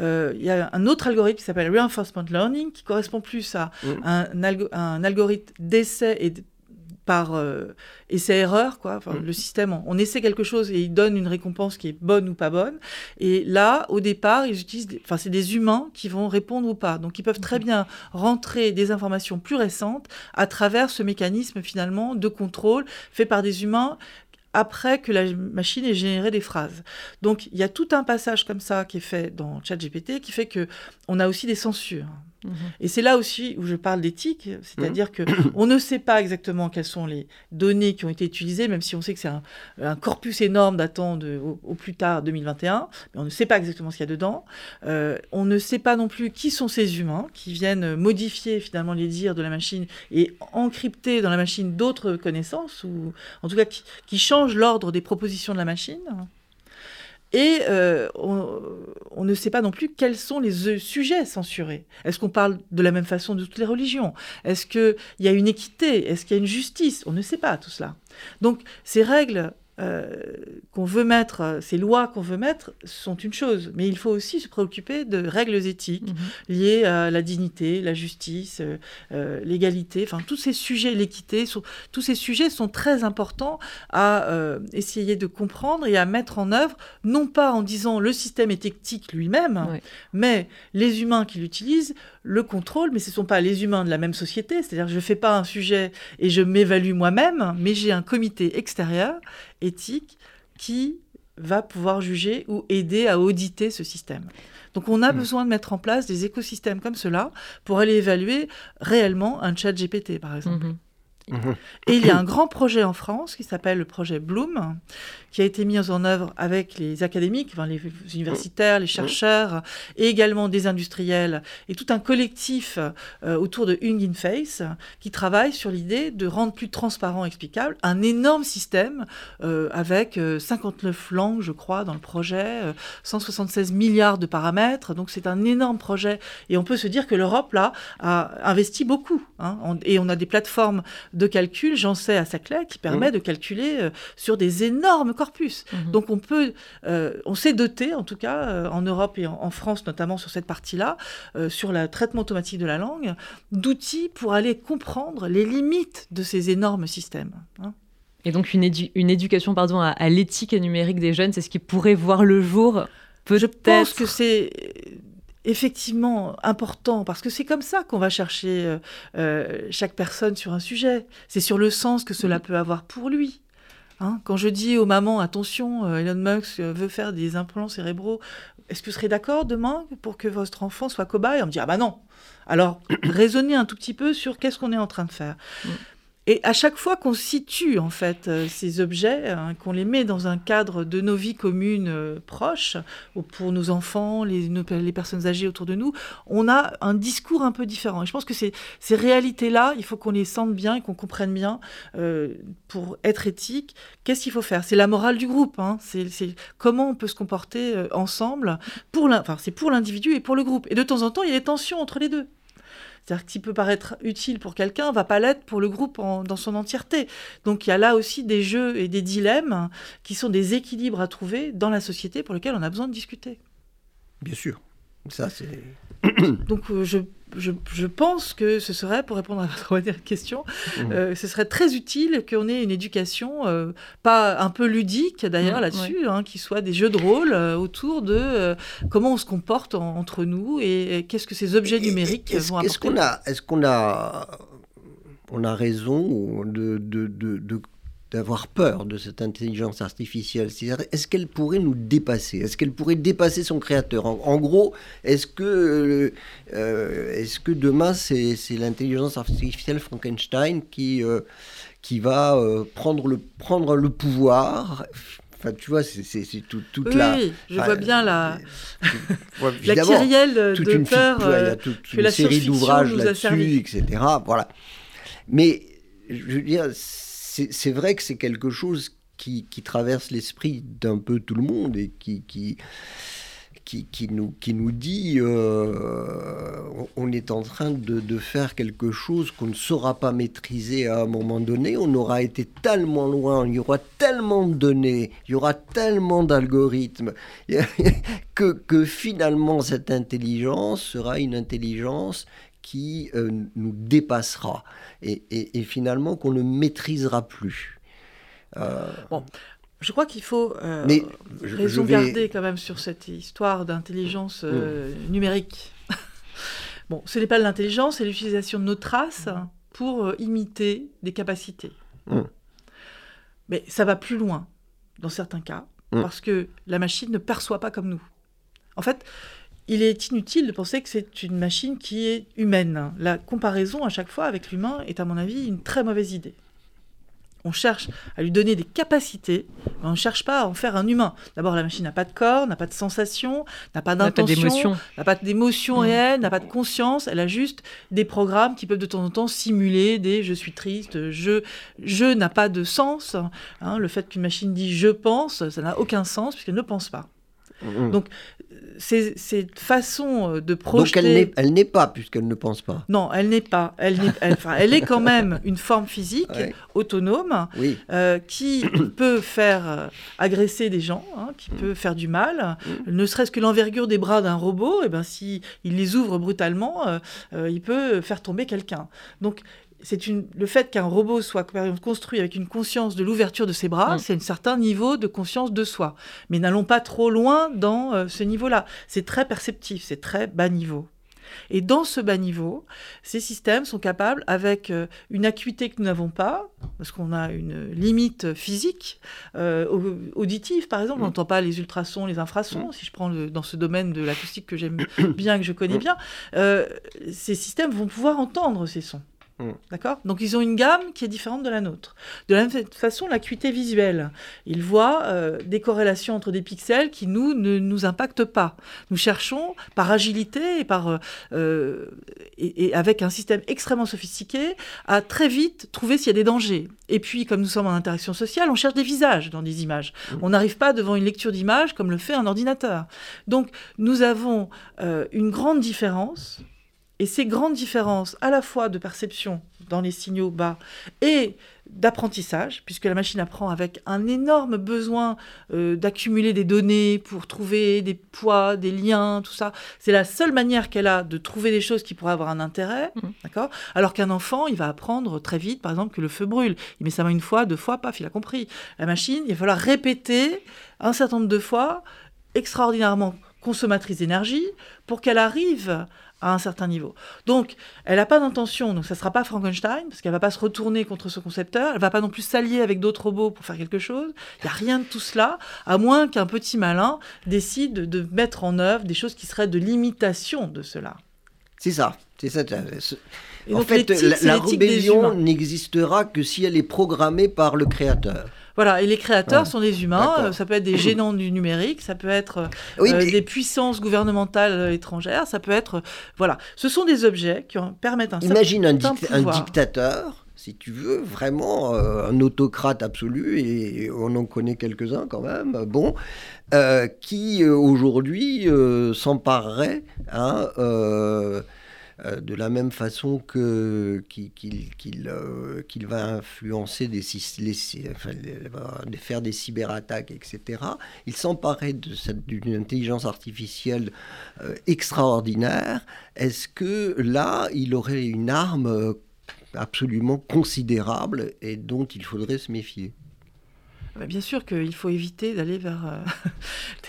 euh, il y a un autre algorithme qui s'appelle Reinforcement Learning qui correspond plus à mm. un, un algorithme d'essai et par euh, essai-erreur, quoi. Mm. Le système, on, essaie quelque chose et il donne une récompense qui est bonne ou pas bonne. Et là, au départ, ils utilisent, enfin, c'est des humains qui vont répondre ou pas. Donc, ils peuvent très mm. bien rentrer des informations plus récentes à travers ce mécanisme finalement de contrôle fait par des humains après que la machine ait généré des phrases. Donc il y a tout un passage comme ça qui est fait dans ChatGPT qui fait que on a aussi des censures. Mhm. Et c'est là aussi où je parle d'éthique, c'est-à-dire qu'on mhm. que on ne sait pas exactement quelles sont les données qui ont été utilisées, même si on sait que c'est un, corpus énorme datant de, au, plus tard 2021, mais on ne sait pas exactement ce qu'il y a dedans. Euh, on ne sait pas non plus qui sont ces humains qui viennent modifier finalement les dires de la machine et encrypter dans la machine d'autres connaissances, ou en tout cas qui, qui changent l'ordre des propositions de la machine. Et euh, on, ne sait pas non plus quels sont les sujets censurés. Est-ce qu'on parle de la même façon de toutes les religions? Est-ce qu'il y a une équité? Est-ce qu'il y a une justice? On ne sait pas tout cela. Donc ces règles euh, qu'on veut mettre, euh, ces lois qu'on veut mettre sont une chose, mais il faut aussi se préoccuper de règles éthiques mhm. liées à la dignité, la justice, euh, l'égalité, enfin tous ces sujets, l'équité, tous ces sujets sont très importants à essayer de comprendre et à mettre en œuvre, non pas en disant le système est éthique lui-même, mais les humains qui l'utilisent le contrôle, mais ce ne sont pas les humains de la même société, c'est-à-dire je ne fais pas un sujet et je m'évalue moi-même, mais j'ai un comité extérieur, éthique, qui va pouvoir juger ou aider à auditer ce système. Donc on a hmm. besoin de mettre en place des écosystèmes comme cela pour aller évaluer réellement un chat GPT, par exemple. Mhm. Et il y a un grand projet en France qui s'appelle le projet Bloom, qui a été mis en œuvre avec les académiques, les universitaires, les chercheurs, et également des industriels, et tout un collectif euh, autour de Hugging Face, qui travaille sur l'idée de rendre plus transparent, explicable, un énorme système euh, avec 59 euh, langues, je crois, dans le projet, 176 milliards de paramètres. Donc c'est un énorme projet, et on peut se dire que l'Europe là a investi beaucoup, hein, et on a des plateformes de calcul, j'en sais à Saclay, qui permet mmh. de calculer euh, sur des énormes corpus. Mmh. Donc on peut, euh, on s'est doté, en tout cas euh, en Europe et en, France notamment sur cette partie-là, sur le traitement automatique de la langue, d'outils pour aller comprendre les limites de ces énormes systèmes. Hein. Et donc une, une éducation pardon, à, à l'éthique numérique des jeunes, c'est ce qui pourrait voir le jour Je pense que c'est effectivement important, parce que c'est comme ça qu'on va chercher euh, euh, chaque personne sur un sujet. C'est sur le sens que cela peut avoir pour lui. Hein. Quand je dis aux mamans, attention, euh, Elon Musk veut faire des implants cérébraux, est-ce que vous serez d'accord demain pour que votre enfant soit cobaye? On me dit, ah bah non. Alors, raisonnez un tout petit peu sur qu'est-ce qu'on est en train de faire. Mm. Et à chaque fois qu'on situe en fait euh, ces objets, hein, qu'on les met dans un cadre de nos vies communes euh, proches, pour nos enfants, les, personnes âgées autour de nous, on a un discours un peu différent. Et je pense que ces, réalités-là, il faut qu'on les sente bien et qu'on comprenne bien euh, pour être éthique. Qu'est-ce qu'il faut faire? C'est la morale du groupe. Hein. C'est comment on peut se comporter ensemble. Pour c'est pour l'individu et pour le groupe. Et de temps en temps, il y a des tensions entre les deux. C'est-à-dire que ce qui peut paraître utile pour quelqu'un va pas l'être pour le groupe dans son entièreté. Donc il y a là aussi des jeux et des dilemmes qui sont des équilibres à trouver dans la société pour lesquels on a besoin de discuter. Bien sûr. Ça, c'est. Donc euh, je je, pense que ce serait, pour répondre à votre question, mmh. euh, ce serait très utile qu'on ait une éducation, euh, pas un peu ludique d'ailleurs mmh, là-dessus, hein, qui soit des jeux de rôle euh, autour de comment on se comporte entre nous et, qu'est-ce que ces objets numériques vont apporter. Est-ce qu'on a, est qu'on a, on a raison de, de, de, d'avoir peur de cette intelligence artificielle. est-ce qu'elle pourrait nous dépasser? Est-ce qu'elle pourrait dépasser son créateur? En, gros, est-ce que, euh, est-ce que demain, c'est, l'intelligence artificielle Frankenstein qui, euh, qui va euh, prendre, le, prendre le pouvoir? Enfin, tu vois, c'est, tout, toute oui, la. Oui, je vois bien la, la kyrielle de peur il y a toute une série d'ouvrages là-dessus, etc. Voilà. Mais, je veux dire, c'est vrai que c'est quelque chose qui, traverse l'esprit d'un peu tout le monde et qui, qui, qui, nous, qui nous dit euh, on est en train de, faire quelque chose qu'on ne saura pas maîtriser à un moment donné. On aura été tellement loin, il y aura tellement de données, il y aura tellement d'algorithmes que, que finalement cette intelligence sera une intelligence qui euh, nous dépassera et, et, finalement qu'on ne maîtrisera plus. Euh, bon, je crois qu'il faut euh, Mais raison garder quand même sur cette histoire d'intelligence euh, mm. numérique. bon, ce n'est pas l'intelligence, c'est l'utilisation de nos traces pour imiter des capacités. Mm. Mais ça va plus loin dans certains cas, mm. parce que la machine ne perçoit pas comme nous. En fait, il est inutile de penser que c'est une machine qui est humaine. La comparaison à chaque fois avec l'humain est à mon avis une très mauvaise idée. On cherche à lui donner des capacités, mais on ne cherche pas à en faire un humain. D'abord, la machine n'a pas de corps, n'a pas de sensation, n'a pas d'intention, n'a pas d'émotion mmh. réelle, n'a pas de conscience. Elle a juste des programmes qui peuvent de temps en temps simuler des je suis triste, je, je n'a pas de sens. Hein. le fait qu'une machine dit je pense, ça n'a aucun sens puisqu'elle ne pense pas. Mmh. Donc, c'est cette façon euh, de projeter. Donc elle n'est pas, puisqu'elle ne pense pas. Non, elle n'est pas. Elle, est, elle, est quand même une forme physique autonome euh, qui peut faire euh, agresser des gens, hein, qui mmh. peut faire du mal. Mmh. Ne serait-ce que l'envergure des bras d'un robot, et eh ben, si il les ouvre brutalement, il peut faire tomber quelqu'un. Donc c'est le fait qu'un robot soit construit avec une conscience de l'ouverture de ses bras, mm. c'est un certain niveau de conscience de soi. Mais n'allons pas trop loin dans euh, ce niveau-là. C'est très perceptif, c'est très bas niveau. Et dans ce bas niveau, ces systèmes sont capables, avec euh, une acuité que nous n'avons pas, parce qu'on a une limite physique, euh, auditive par exemple, on mm. n'entend pas les ultrasons, les infrasons, mm. si je prends dans ce domaine de l'acoustique que j'aime bien, que je connais bien, ces systèmes vont pouvoir entendre ces sons. Mm. D'accord? Donc ils ont une gamme qui est différente de la nôtre. De la même façon, l'acuité visuelle. Ils voient euh, des corrélations entre des pixels qui, nous, ne nous impactent pas. Nous cherchons, par agilité et, par, euh, euh, et, avec un système extrêmement sophistiqué, à très vite trouver s'il y a des dangers. Et puis, comme nous sommes en interaction sociale, on cherche des visages dans des images. Mm. On n'arrive pas devant une lecture d'image comme le fait un ordinateur. Donc, nous avons une grande différence et ces grandes différences, à la fois de perception dans les signaux bas et d'apprentissage, puisque la machine apprend avec un énorme besoin euh, d'accumuler des données pour trouver des poids, des liens, tout ça. C'est la seule manière qu'elle a de trouver des choses qui pourraient avoir un intérêt, mmh. d'accord? Alors qu'un enfant, il va apprendre très vite, par exemple, que le feu brûle. Il met sa main une fois, deux fois, paf, il a compris. La machine, il va falloir répéter un certain nombre de fois, extraordinairement consommatrice d'énergie, pour qu'elle arrive à un certain niveau. Donc, elle n'a pas d'intention, donc ça ne sera pas Frankenstein, parce qu'elle ne va pas se retourner contre ce concepteur, elle ne va pas non plus s'allier avec d'autres robots pour faire quelque chose. Il n'y a rien de tout cela, à moins qu'un petit malin décide de mettre en œuvre des choses qui seraient de l'imitation de cela. C'est ça. C'est ça. En fait, la rébellion n'existera que si elle est programmée par le créateur. Voilà, et les créateurs sont des humains, euh, ça peut être des gênants du numérique, ça peut être euh, des puissances gouvernementales euh, étrangères, ça peut être... voilà, ce sont des objets qui permettent un Imagine un, un dictateur si tu veux, vraiment un autocrate absolu, et on en connaît quelques-uns quand même, bon, qui aujourd'hui s'emparerait hein, euh, de la même façon que qu'il euh, va influencer des, faire des cyberattaques, etc. Il s'emparait d'une intelligence artificielle euh, extraordinaire. Est-ce que là, il aurait une arme absolument considérable et dont il faudrait se méfier? Bien sûr qu'il faut éviter d'aller vers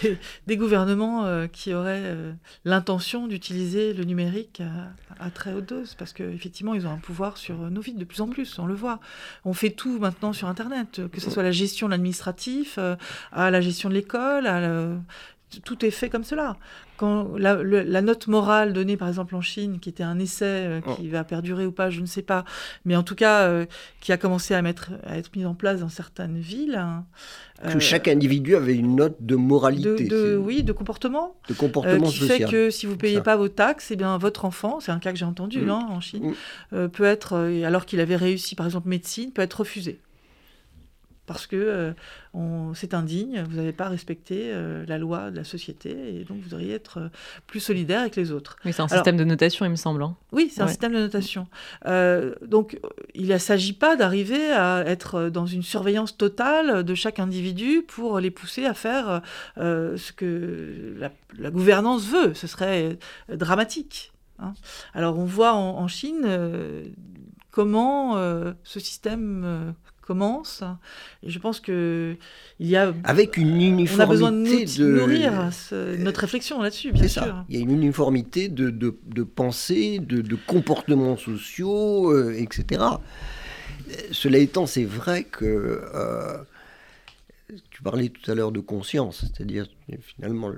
euh, des, gouvernements euh, qui auraient euh, l'intention d'utiliser le numérique à, très haute dose, parce qu'effectivement, ils ont un pouvoir sur nos vies de plus en plus, on le voit. On fait tout maintenant sur Internet, que ce soit la gestion de l'administratif, à la gestion de l'école, tout est fait comme cela. Quand la, note morale donnée, par exemple, en Chine, qui était un essai euh, qui oh. va perdurer ou pas, je ne sais pas, mais en tout cas, euh, qui a commencé à, mettre, à être mise en place dans certaines villes. Hein, que chaque individu avait une note de moralité. De, oui, de comportement. De comportement euh, qui fait que si vous ne payez pas vos taxes, eh bien, votre enfant, c'est un cas que j'ai entendu mm. hein, en Chine, mm. peut être, alors qu'il avait réussi, par exemple, médecine, peut être refusé parce que euh, c'est indigne, vous n'avez pas respecté euh, la loi de la société et donc vous devriez être euh, plus solidaire avec les autres. Oui, c'est un système de notation, il me semble. Hein. Oui, c'est un système de notation. donc il ne s'agit pas d'arriver à être dans une surveillance totale de chaque individu pour les pousser à faire ce que la, gouvernance veut. Ce serait dramatique. Hein. Alors on voit en, Chine comment ce système commence. Et je pense que il y a avec une uniformité on a besoin de, nourrir notre réflexion là-dessus, bien sûr. Ça. Il y a une uniformité de, de, de pensée, de, comportements sociaux, euh, etc. Cela étant, c'est vrai que euh, tu parlais tout à l'heure de conscience, c'est-à-dire finalement,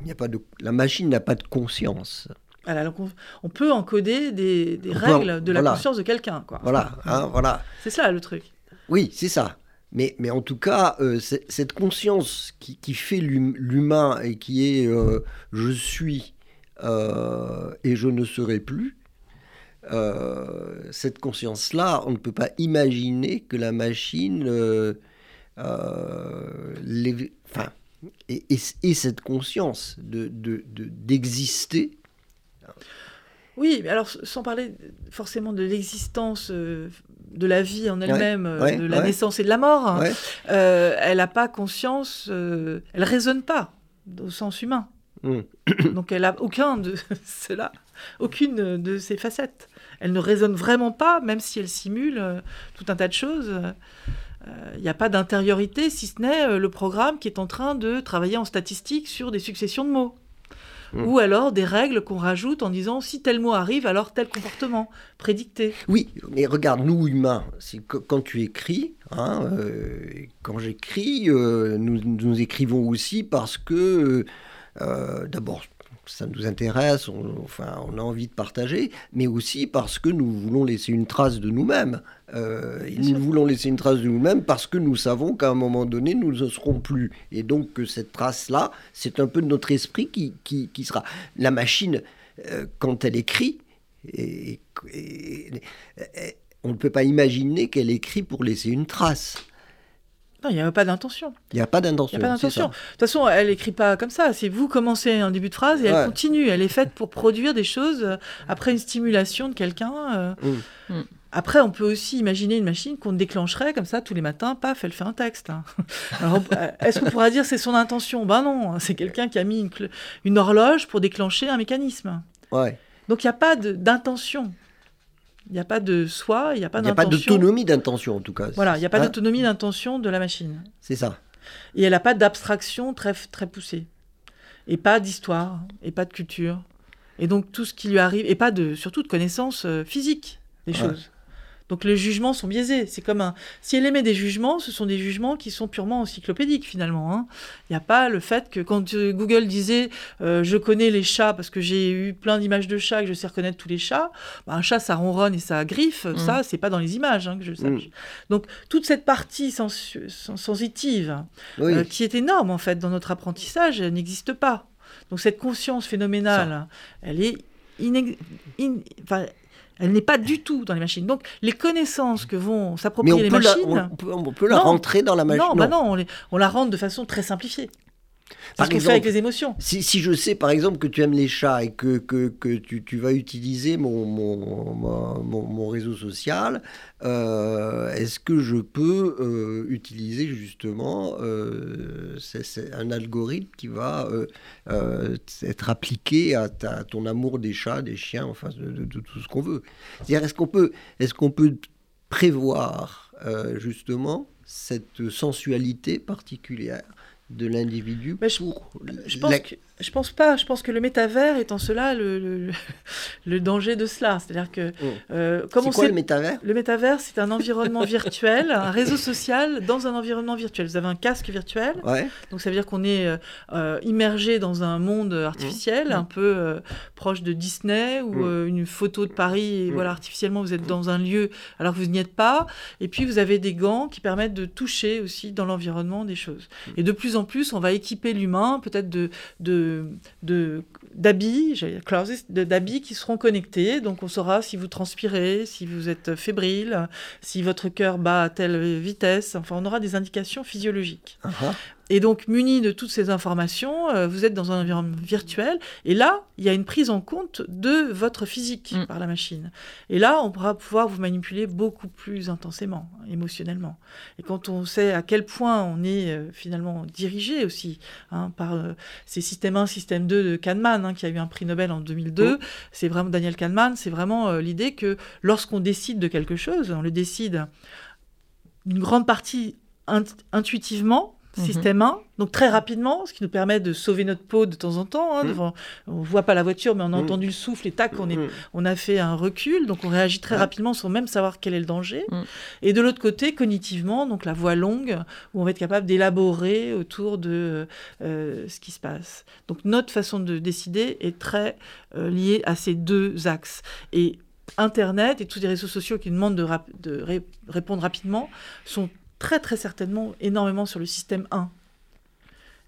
il n'y a pas de, la machine n'a pas de conscience. on peut encoder des, des règles de la conscience de quelqu'un. Voilà, hein, voilà. C'est ça le truc. Oui, c'est ça. Mais, mais, en tout cas, euh, cette conscience qui, fait l'humain et qui est euh, je suis euh, et je ne serai plus, cette conscience-là, on ne peut pas imaginer que la machine les, enfin, et, et, cette conscience d'exister. De, de, oui, mais alors sans parler forcément de l'existence de la vie en elle-même, euh, de la naissance et de la mort, euh, elle n'a pas conscience, euh, elle raisonne pas au sens humain. Hmm. Donc elle a aucun de cela, aucune de ces facettes. Elle ne raisonne vraiment pas, même si elle simule tout un tas de choses. Il n'y a pas d'intériorité, si ce n'est le programme qui est en train de travailler en statistique sur des successions de mots. Mm. Ou alors des règles qu'on rajoute en disant si tel mot arrive, alors tel comportement prédicté. Oui, mais regarde, nous humains, quand tu écris, hein, euh, quand j'écris, euh, nous, nous, écrivons aussi parce que, euh, d'abord, ça nous intéresse, on, enfin, on a envie de partager, mais aussi parce que nous voulons laisser une trace de nous-mêmes. Euh, nous voulons laisser une trace de nous-mêmes parce que nous savons qu'à un moment donné, nous ne serons plus. Et donc, que cette trace-là, c'est un peu notre esprit qui, qui, sera. La machine, euh, quand elle écrit, et, on ne peut pas imaginer qu'elle écrit pour laisser une trace. Non, il n'y a pas d'intention. Il n'y a pas d'intention. Il n'y a pas d'intention. De toute façon, elle n'écrit pas comme ça. C'est vous commencez un début de phrase et elle continue. Elle est faite pour produire des choses euh, après une stimulation de quelqu'un. Euh. Mm. Mm. Après, on peut aussi imaginer une machine qu'on déclencherait comme ça tous les matins, paf, elle fait un texte. Hein. Euh, est-ce qu'on pourra dire c'est son intention? Ben non, c'est quelqu'un qui a mis une, une, horloge pour déclencher un mécanisme. Ouais. Donc il n'y a pas d'intention. Il n'y a pas de soi, il n'y a pas d'intention. Il n'y a pas d'autonomie d'intention en tout cas. Voilà, il n'y a pas hein d'autonomie d'intention de la machine. C'est ça. Et elle n'a pas d'abstraction très, très poussée. Et pas d'histoire, et pas de culture. Et donc tout ce qui lui arrive, et pas de, surtout de connaissances euh, physiques des choses. Donc les jugements sont biaisés. C'est comme un. Si elle émet des jugements, ce sont des jugements qui sont purement encyclopédiques finalement. Hein. Il n'y a pas le fait que quand euh, Google disait euh, je connais les chats parce que j'ai eu plein d'images de chats que je sais reconnaître tous les chats, bah, un chat ça ronronne et ça griffe, mm. ça c'est pas dans les images hein, que je sache. Mm. Donc toute cette partie sensitive euh, qui est énorme en fait dans notre apprentissage, n'existe pas. Donc cette conscience phénoménale, elle est elle n'est pas du tout dans les machines. Donc, les connaissances que vont s'approprier les machines. on, peut, la rentrer dans la machine. Non, bah non. on, la rentre de façon très simplifiée. C'est ce qu'on fait avec les émotions. Si, si, je sais par exemple que tu aimes les chats et que, que, que tu, tu, vas utiliser mon, mon, mon, mon réseau social, euh, est-ce que je peux euh, utiliser justement euh, un algorithme qui va être appliqué à, ton amour des chats, des chiens, enfin de, de, tout ce qu'on veut C'est-à-dire est-ce qu'on peut, est-ce qu'on peut prévoir justement cette sensualité particulière de l'individu je, je pense que je pense pas. Je pense que le métavers est en cela le, le, danger de cela. C'est-à-dire que. Oh. Euh, c'est quoi le métavers? Le métavers, c'est un environnement virtuel, un réseau social dans un environnement virtuel. Vous avez un casque virtuel. Donc ça veut dire qu'on est euh, euh, immergé dans un monde artificiel, mmh. un peu euh, proche de Disney ou mmh. une photo de Paris. Et mmh. voilà, artificiellement, vous êtes dans un lieu alors que vous n'y êtes pas. Et puis vous avez des gants qui permettent de toucher aussi dans l'environnement des choses. Et de plus en plus, on va équiper l'humain peut-être de, de de, d'habits, d'habits qui seront connectés. Donc on saura si vous transpirez, si vous êtes fébrile, si votre cœur bat à telle vitesse. Enfin, on aura des indications physiologiques. Uh-huh. Et donc, muni de toutes ces informations, euh, vous êtes dans un environnement virtuel. Et là, il y a une prise en compte de votre physique mm. par la machine. Et là, on pourra pouvoir vous manipuler beaucoup plus intensément, émotionnellement. Et quand on sait à quel point on est euh, finalement dirigé aussi hein, par euh, ces systèmes 1, système 2 de Kahneman, hein, qui a eu un prix Nobel en 2002, mm. c'est vraiment Daniel Kahneman, c'est vraiment l'idée que lorsqu'on décide de quelque chose, on le décide une grande partie intuitivement, Mhm. système 1, donc très rapidement, ce qui nous permet de sauver notre peau de temps en temps. Hein, mhm. on ne voit pas la voiture, mais on a mhm. entendu le souffle et tac, on, est, on a fait un recul, donc on réagit très rapidement sans même savoir quel est le danger. Et de l'autre côté, cognitivement, donc la voie longue, où on va être capable d'élaborer autour de euh, ce qui se passe. Donc notre façon de décider est très euh, liée à ces deux axes. Et Internet et tous les réseaux sociaux qui demandent de, de répondre rapidement sont très très certainement énormément sur le système 1.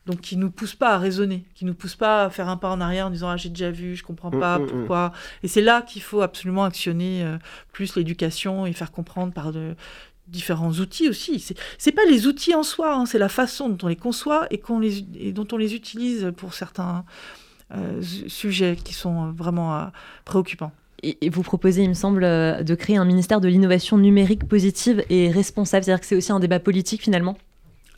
Donc qui nous pousse pas à raisonner, qui nous pousse pas à faire un pas en arrière en disant ah j'ai déjà vu, je comprends pas mm, mm, mm. pourquoi. Et c'est là qu'il faut absolument actionner euh, plus l'éducation et faire comprendre par de différents outils aussi. C'est, c'est pas les outils en soi, hein, c'est la façon dont on les conçoit et, qu'on les, et dont on les utilise pour certains euh, sujets qui sont vraiment euh, préoccupants et, vous proposez, il me semble, euh, de créer un ministère de l'innovation numérique positive et responsable. C'est-à-dire que c'est aussi un débat politique finalement?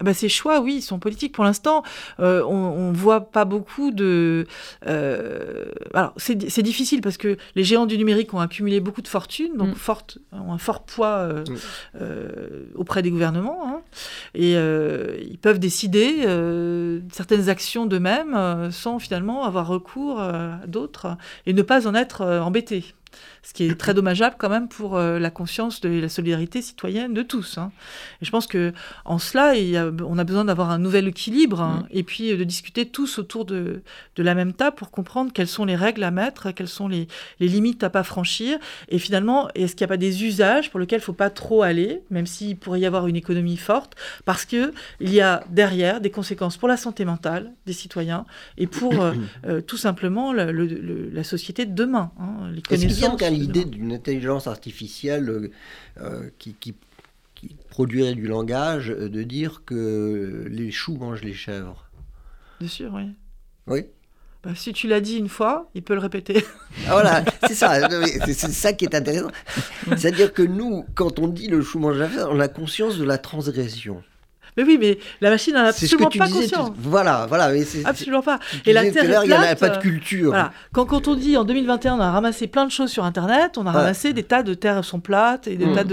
Ah bah, ces choix, oui, ils sont politiques. Pour l'instant, euh, on ne voit pas beaucoup de... Euh, alors, c'est difficile parce que les géants du numérique ont accumulé beaucoup de fortune, donc mm. ont un fort poids mm. auprès des gouvernements. Hein. et ils peuvent décider certaines actions d'eux-mêmes sans finalement avoir recours à d'autres et ne pas en être embêtés ce qui est très dommageable quand même pour euh, la conscience de la solidarité citoyenne de tous. Hein. Et je pense que en cela, il on a besoin d'avoir un nouvel équilibre hein, mm. et puis euh, de discuter tous autour de, de, la même table pour comprendre quelles sont les règles à mettre, quelles sont les, les limites à pas franchir. Et finalement, est-ce qu'il n'y a pas des usages pour lesquels il ne faut pas trop aller, même s'il pourrait y avoir une économie forte, parce qu'il y a derrière des conséquences pour la santé mentale des citoyens et pour euh, tout simplement la société de demain. Hein, les l'idée d'une intelligence artificielle euh, euh, qui, qui, produirait du langage, euh, de dire que les choux mangent les chèvres Bien sûr, oui. Oui. Bah, si tu l'as dit une fois, il peut le répéter. Ah, voilà, c'est ça, c'est ça qui est intéressant. C'est-à-dire que nous, quand on dit le chou mange la chèvre, on a conscience de la transgression. Mais oui, mais la machine n'a absolument pas conscience. Voilà, voilà. Mais absolument pas. Et la Terre est plate. Il n'y a pas de culture. Voilà. Quand, quand on dit en 2021, on a ramassé plein de choses sur Internet, on a ramassé des tas de terres sont plates et des mm. tas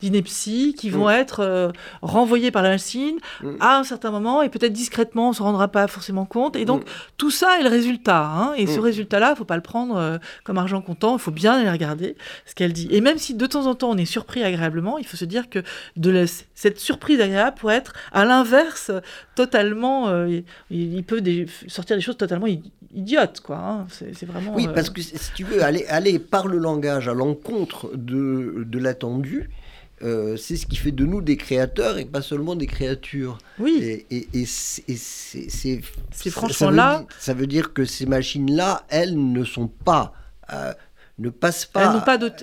d'inepties qui vont mm. être euh, renvoyées par la machine mm. à un certain moment et peut-être discrètement, on ne se rendra pas forcément compte. Et donc, tout ça est le résultat. Hein, et ce résultat-là, il ne faut pas le prendre euh, comme argent comptant, il faut bien aller regarder ce qu'elle dit. Et même si de temps en temps on est surpris agréablement, il faut se dire que de cette surprise agréable pourrait être à l'inverse, totalement, euh, il, peut sortir des choses totalement idiotes, quoi. Hein. C'est vraiment. Oui, parce euh, que si tu veux aller, aller par le langage à l'encontre de, de l'attendu. Euh, c'est ce qui fait de nous des créateurs et pas seulement des créatures. Oui. Et, et, c'est franchement là. ça veut dire que ces machines-là, elles ne sont pas, ne passent pas. Elles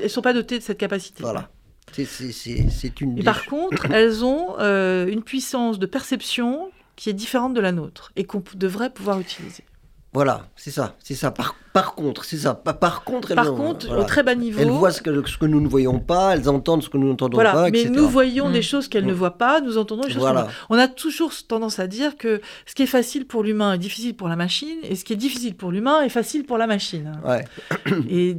ne sont pas dotées de cette capacité. Voilà. C'est une. Et par contre, elles ont euh, une puissance de perception qui est différente de la nôtre et qu'on devrait pouvoir utiliser. Voilà, c'est ça, c'est ça. Par, par contre, c'est ça. Par, par contre, elles, par contre au très bas niveau, elles voient ce que, ce que nous ne voyons pas, elles entendent ce que nous n'entendons voilà, pas, mais nous voyons des mm. choses qu'elles ne mm. voient pas, nous entendons des choses. Voilà. On a toujours tendance à dire que ce qui est facile pour l'humain est difficile pour la machine, et ce qui est difficile pour l'humain est facile pour la machine. Ouais. Et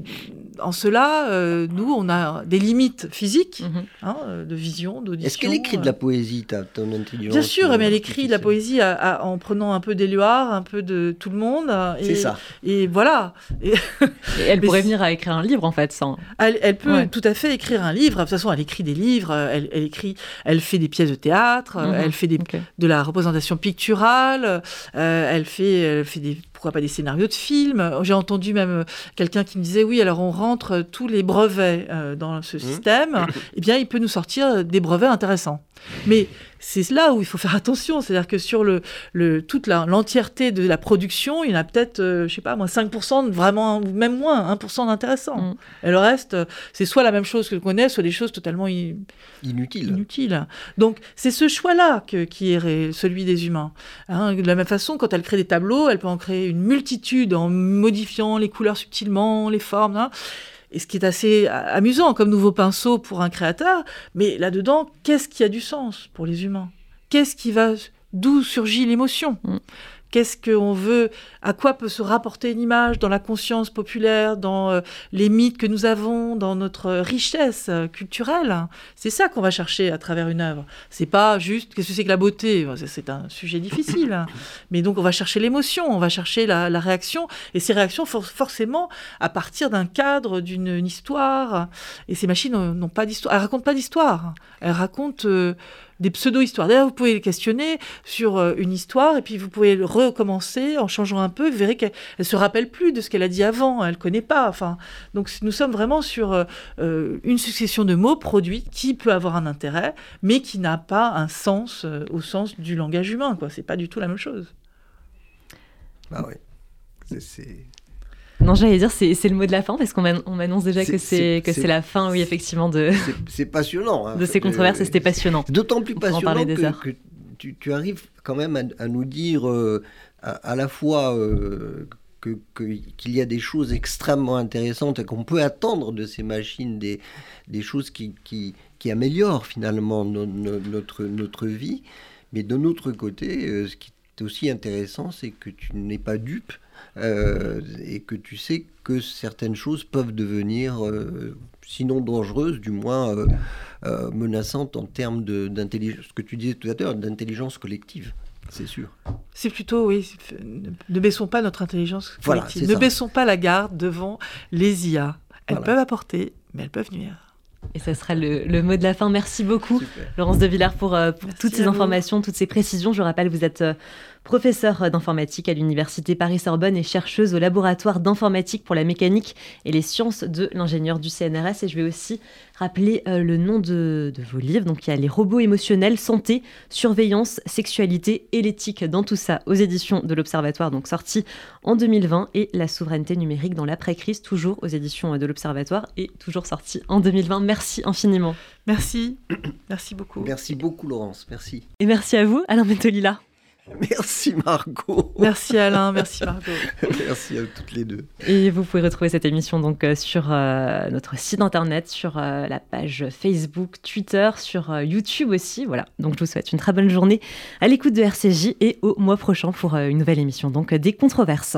en cela, euh, nous, on a des limites physiques, mhm. hein, de vision, d'audition. Est-ce qu'elle écrit de la poésie, ton intelligence Bien sûr, mais elle écrit de la poésie en prenant un peu d'Éluard, un peu de tout le monde. C'est ça. Et voilà. Et, elle pourrait venir à écrire un livre, en fait, sans... Elle, peut tout à fait écrire un livre. De toute façon, elle écrit des livres, elle, écrit, elle fait des pièces de théâtre, mhm. elle fait des, de la représentation picturale, elle, fait, elle fait des pourquoi pas des scénarios de films. J'ai entendu même euh, quelqu'un qui me disait oui, alors on rentre tous les brevets euh, dans ce mmh. système, eh bien il peut nous sortir des brevets intéressants. Mais c'est là où il faut faire attention. C'est-à-dire que sur le, le toute l'entièreté de la production, il y en a peut-être, euh, je sais pas, moins 5% vraiment, ou même moins, 1% d'intéressant. Mm. Et le reste, c'est soit la même chose que je connais, soit des choses totalement inutiles. inutiles. Donc c'est ce choix-là qui est celui des humains. Hein, de la même façon, quand elle crée des tableaux, elle peut en créer une multitude en modifiant les couleurs subtilement, les formes. Hein et ce qui est assez amusant comme nouveau pinceau pour un créateur, mais là-dedans, qu'est-ce qui a du sens pour les humains? Qu'est-ce qui va d'où surgit l'émotion? Mm. Qu'est-ce qu'on veut À quoi peut se rapporter une image dans la conscience populaire, dans euh, les mythes que nous avons, dans notre richesse euh, culturelle C'est ça qu'on va chercher à travers une œuvre. C'est pas juste qu'est-ce que c'est que la beauté? C'est un sujet difficile. Mais donc on va chercher l'émotion, on va chercher la, réaction, et ces réactions forcément à partir d'un cadre, d'une histoire. Et ces machines n'ont pas d'histoire. Elles racontent pas d'histoire. Elles racontent euh, des pseudo-histoires. D'ailleurs, vous pouvez les questionner sur euh, une histoire et puis vous pouvez recommencer en changeant un peu. Vous verrez qu'elle se rappelle plus de ce qu'elle a dit avant, elle ne connaît pas. Enfin, donc nous sommes vraiment sur euh, euh, une succession de mots produits qui peut avoir un intérêt, mais qui n'a pas un sens au sens du langage humain. Ce n'est pas du tout la même chose. Bah oui. C'est non, j'allais dire, c'est le mot de la fin, parce qu'on m'annonce déjà que c'est la fin, oui, effectivement, de. C'est passionnant. Hein, de ces controverses, c'était passionnant. D'autant plus passionnant que, que tu, arrives quand même à, nous dire euh, à, la fois. Euh, qu'il y a des choses extrêmement intéressantes et qu'on peut attendre de ces machines des, des choses qui, qui, qui améliorent finalement notre, notre vie. Mais de notre côté, euh, ce qui est aussi intéressant, c'est que tu n'es pas dupe euh, et que tu sais que certaines choses peuvent devenir, euh, sinon dangereuses, du moins euh, menaçantes en termes d'intelligence, ce que tu disais tout à l'heure, d'intelligence collective. C'est sûr. C'est plutôt, oui, ne baissons pas notre intelligence collective. ne baissons pas la garde devant les IA. Elles peuvent apporter, mais elles peuvent nuire. Et ce sera le, mot de la fin. Merci beaucoup, Laurence de Villard, pour, pour toutes ces informations, toutes ces précisions. Je rappelle, vous êtes professeure d'informatique à l'Université Paris-Sorbonne et chercheuse au laboratoire d'informatique pour la mécanique et les sciences de l'ingénieur du CNRS. Et je vais aussi rappeler euh, le nom de, vos livres. Donc il y a Les robots émotionnels, santé, surveillance, sexualité et l'éthique dans tout ça aux éditions de l'Observatoire, donc sorti en 2020, et La souveraineté numérique dans l'après-crise, toujours aux éditions de l'Observatoire et toujours sorti en 2020. Merci infiniment. Merci. Merci beaucoup. Merci beaucoup Laurence. Merci. Et merci à vous, Alain Mentolila. Merci Margot. Merci Alain, merci Margot. merci à toutes les deux. Et vous pouvez retrouver cette émission donc euh, sur euh, notre site internet, sur euh, la page Facebook, Twitter, sur YouTube aussi. Voilà. Donc je vous souhaite une très bonne journée à l'écoute de RCJ et au mois prochain pour une nouvelle émission donc des controverses.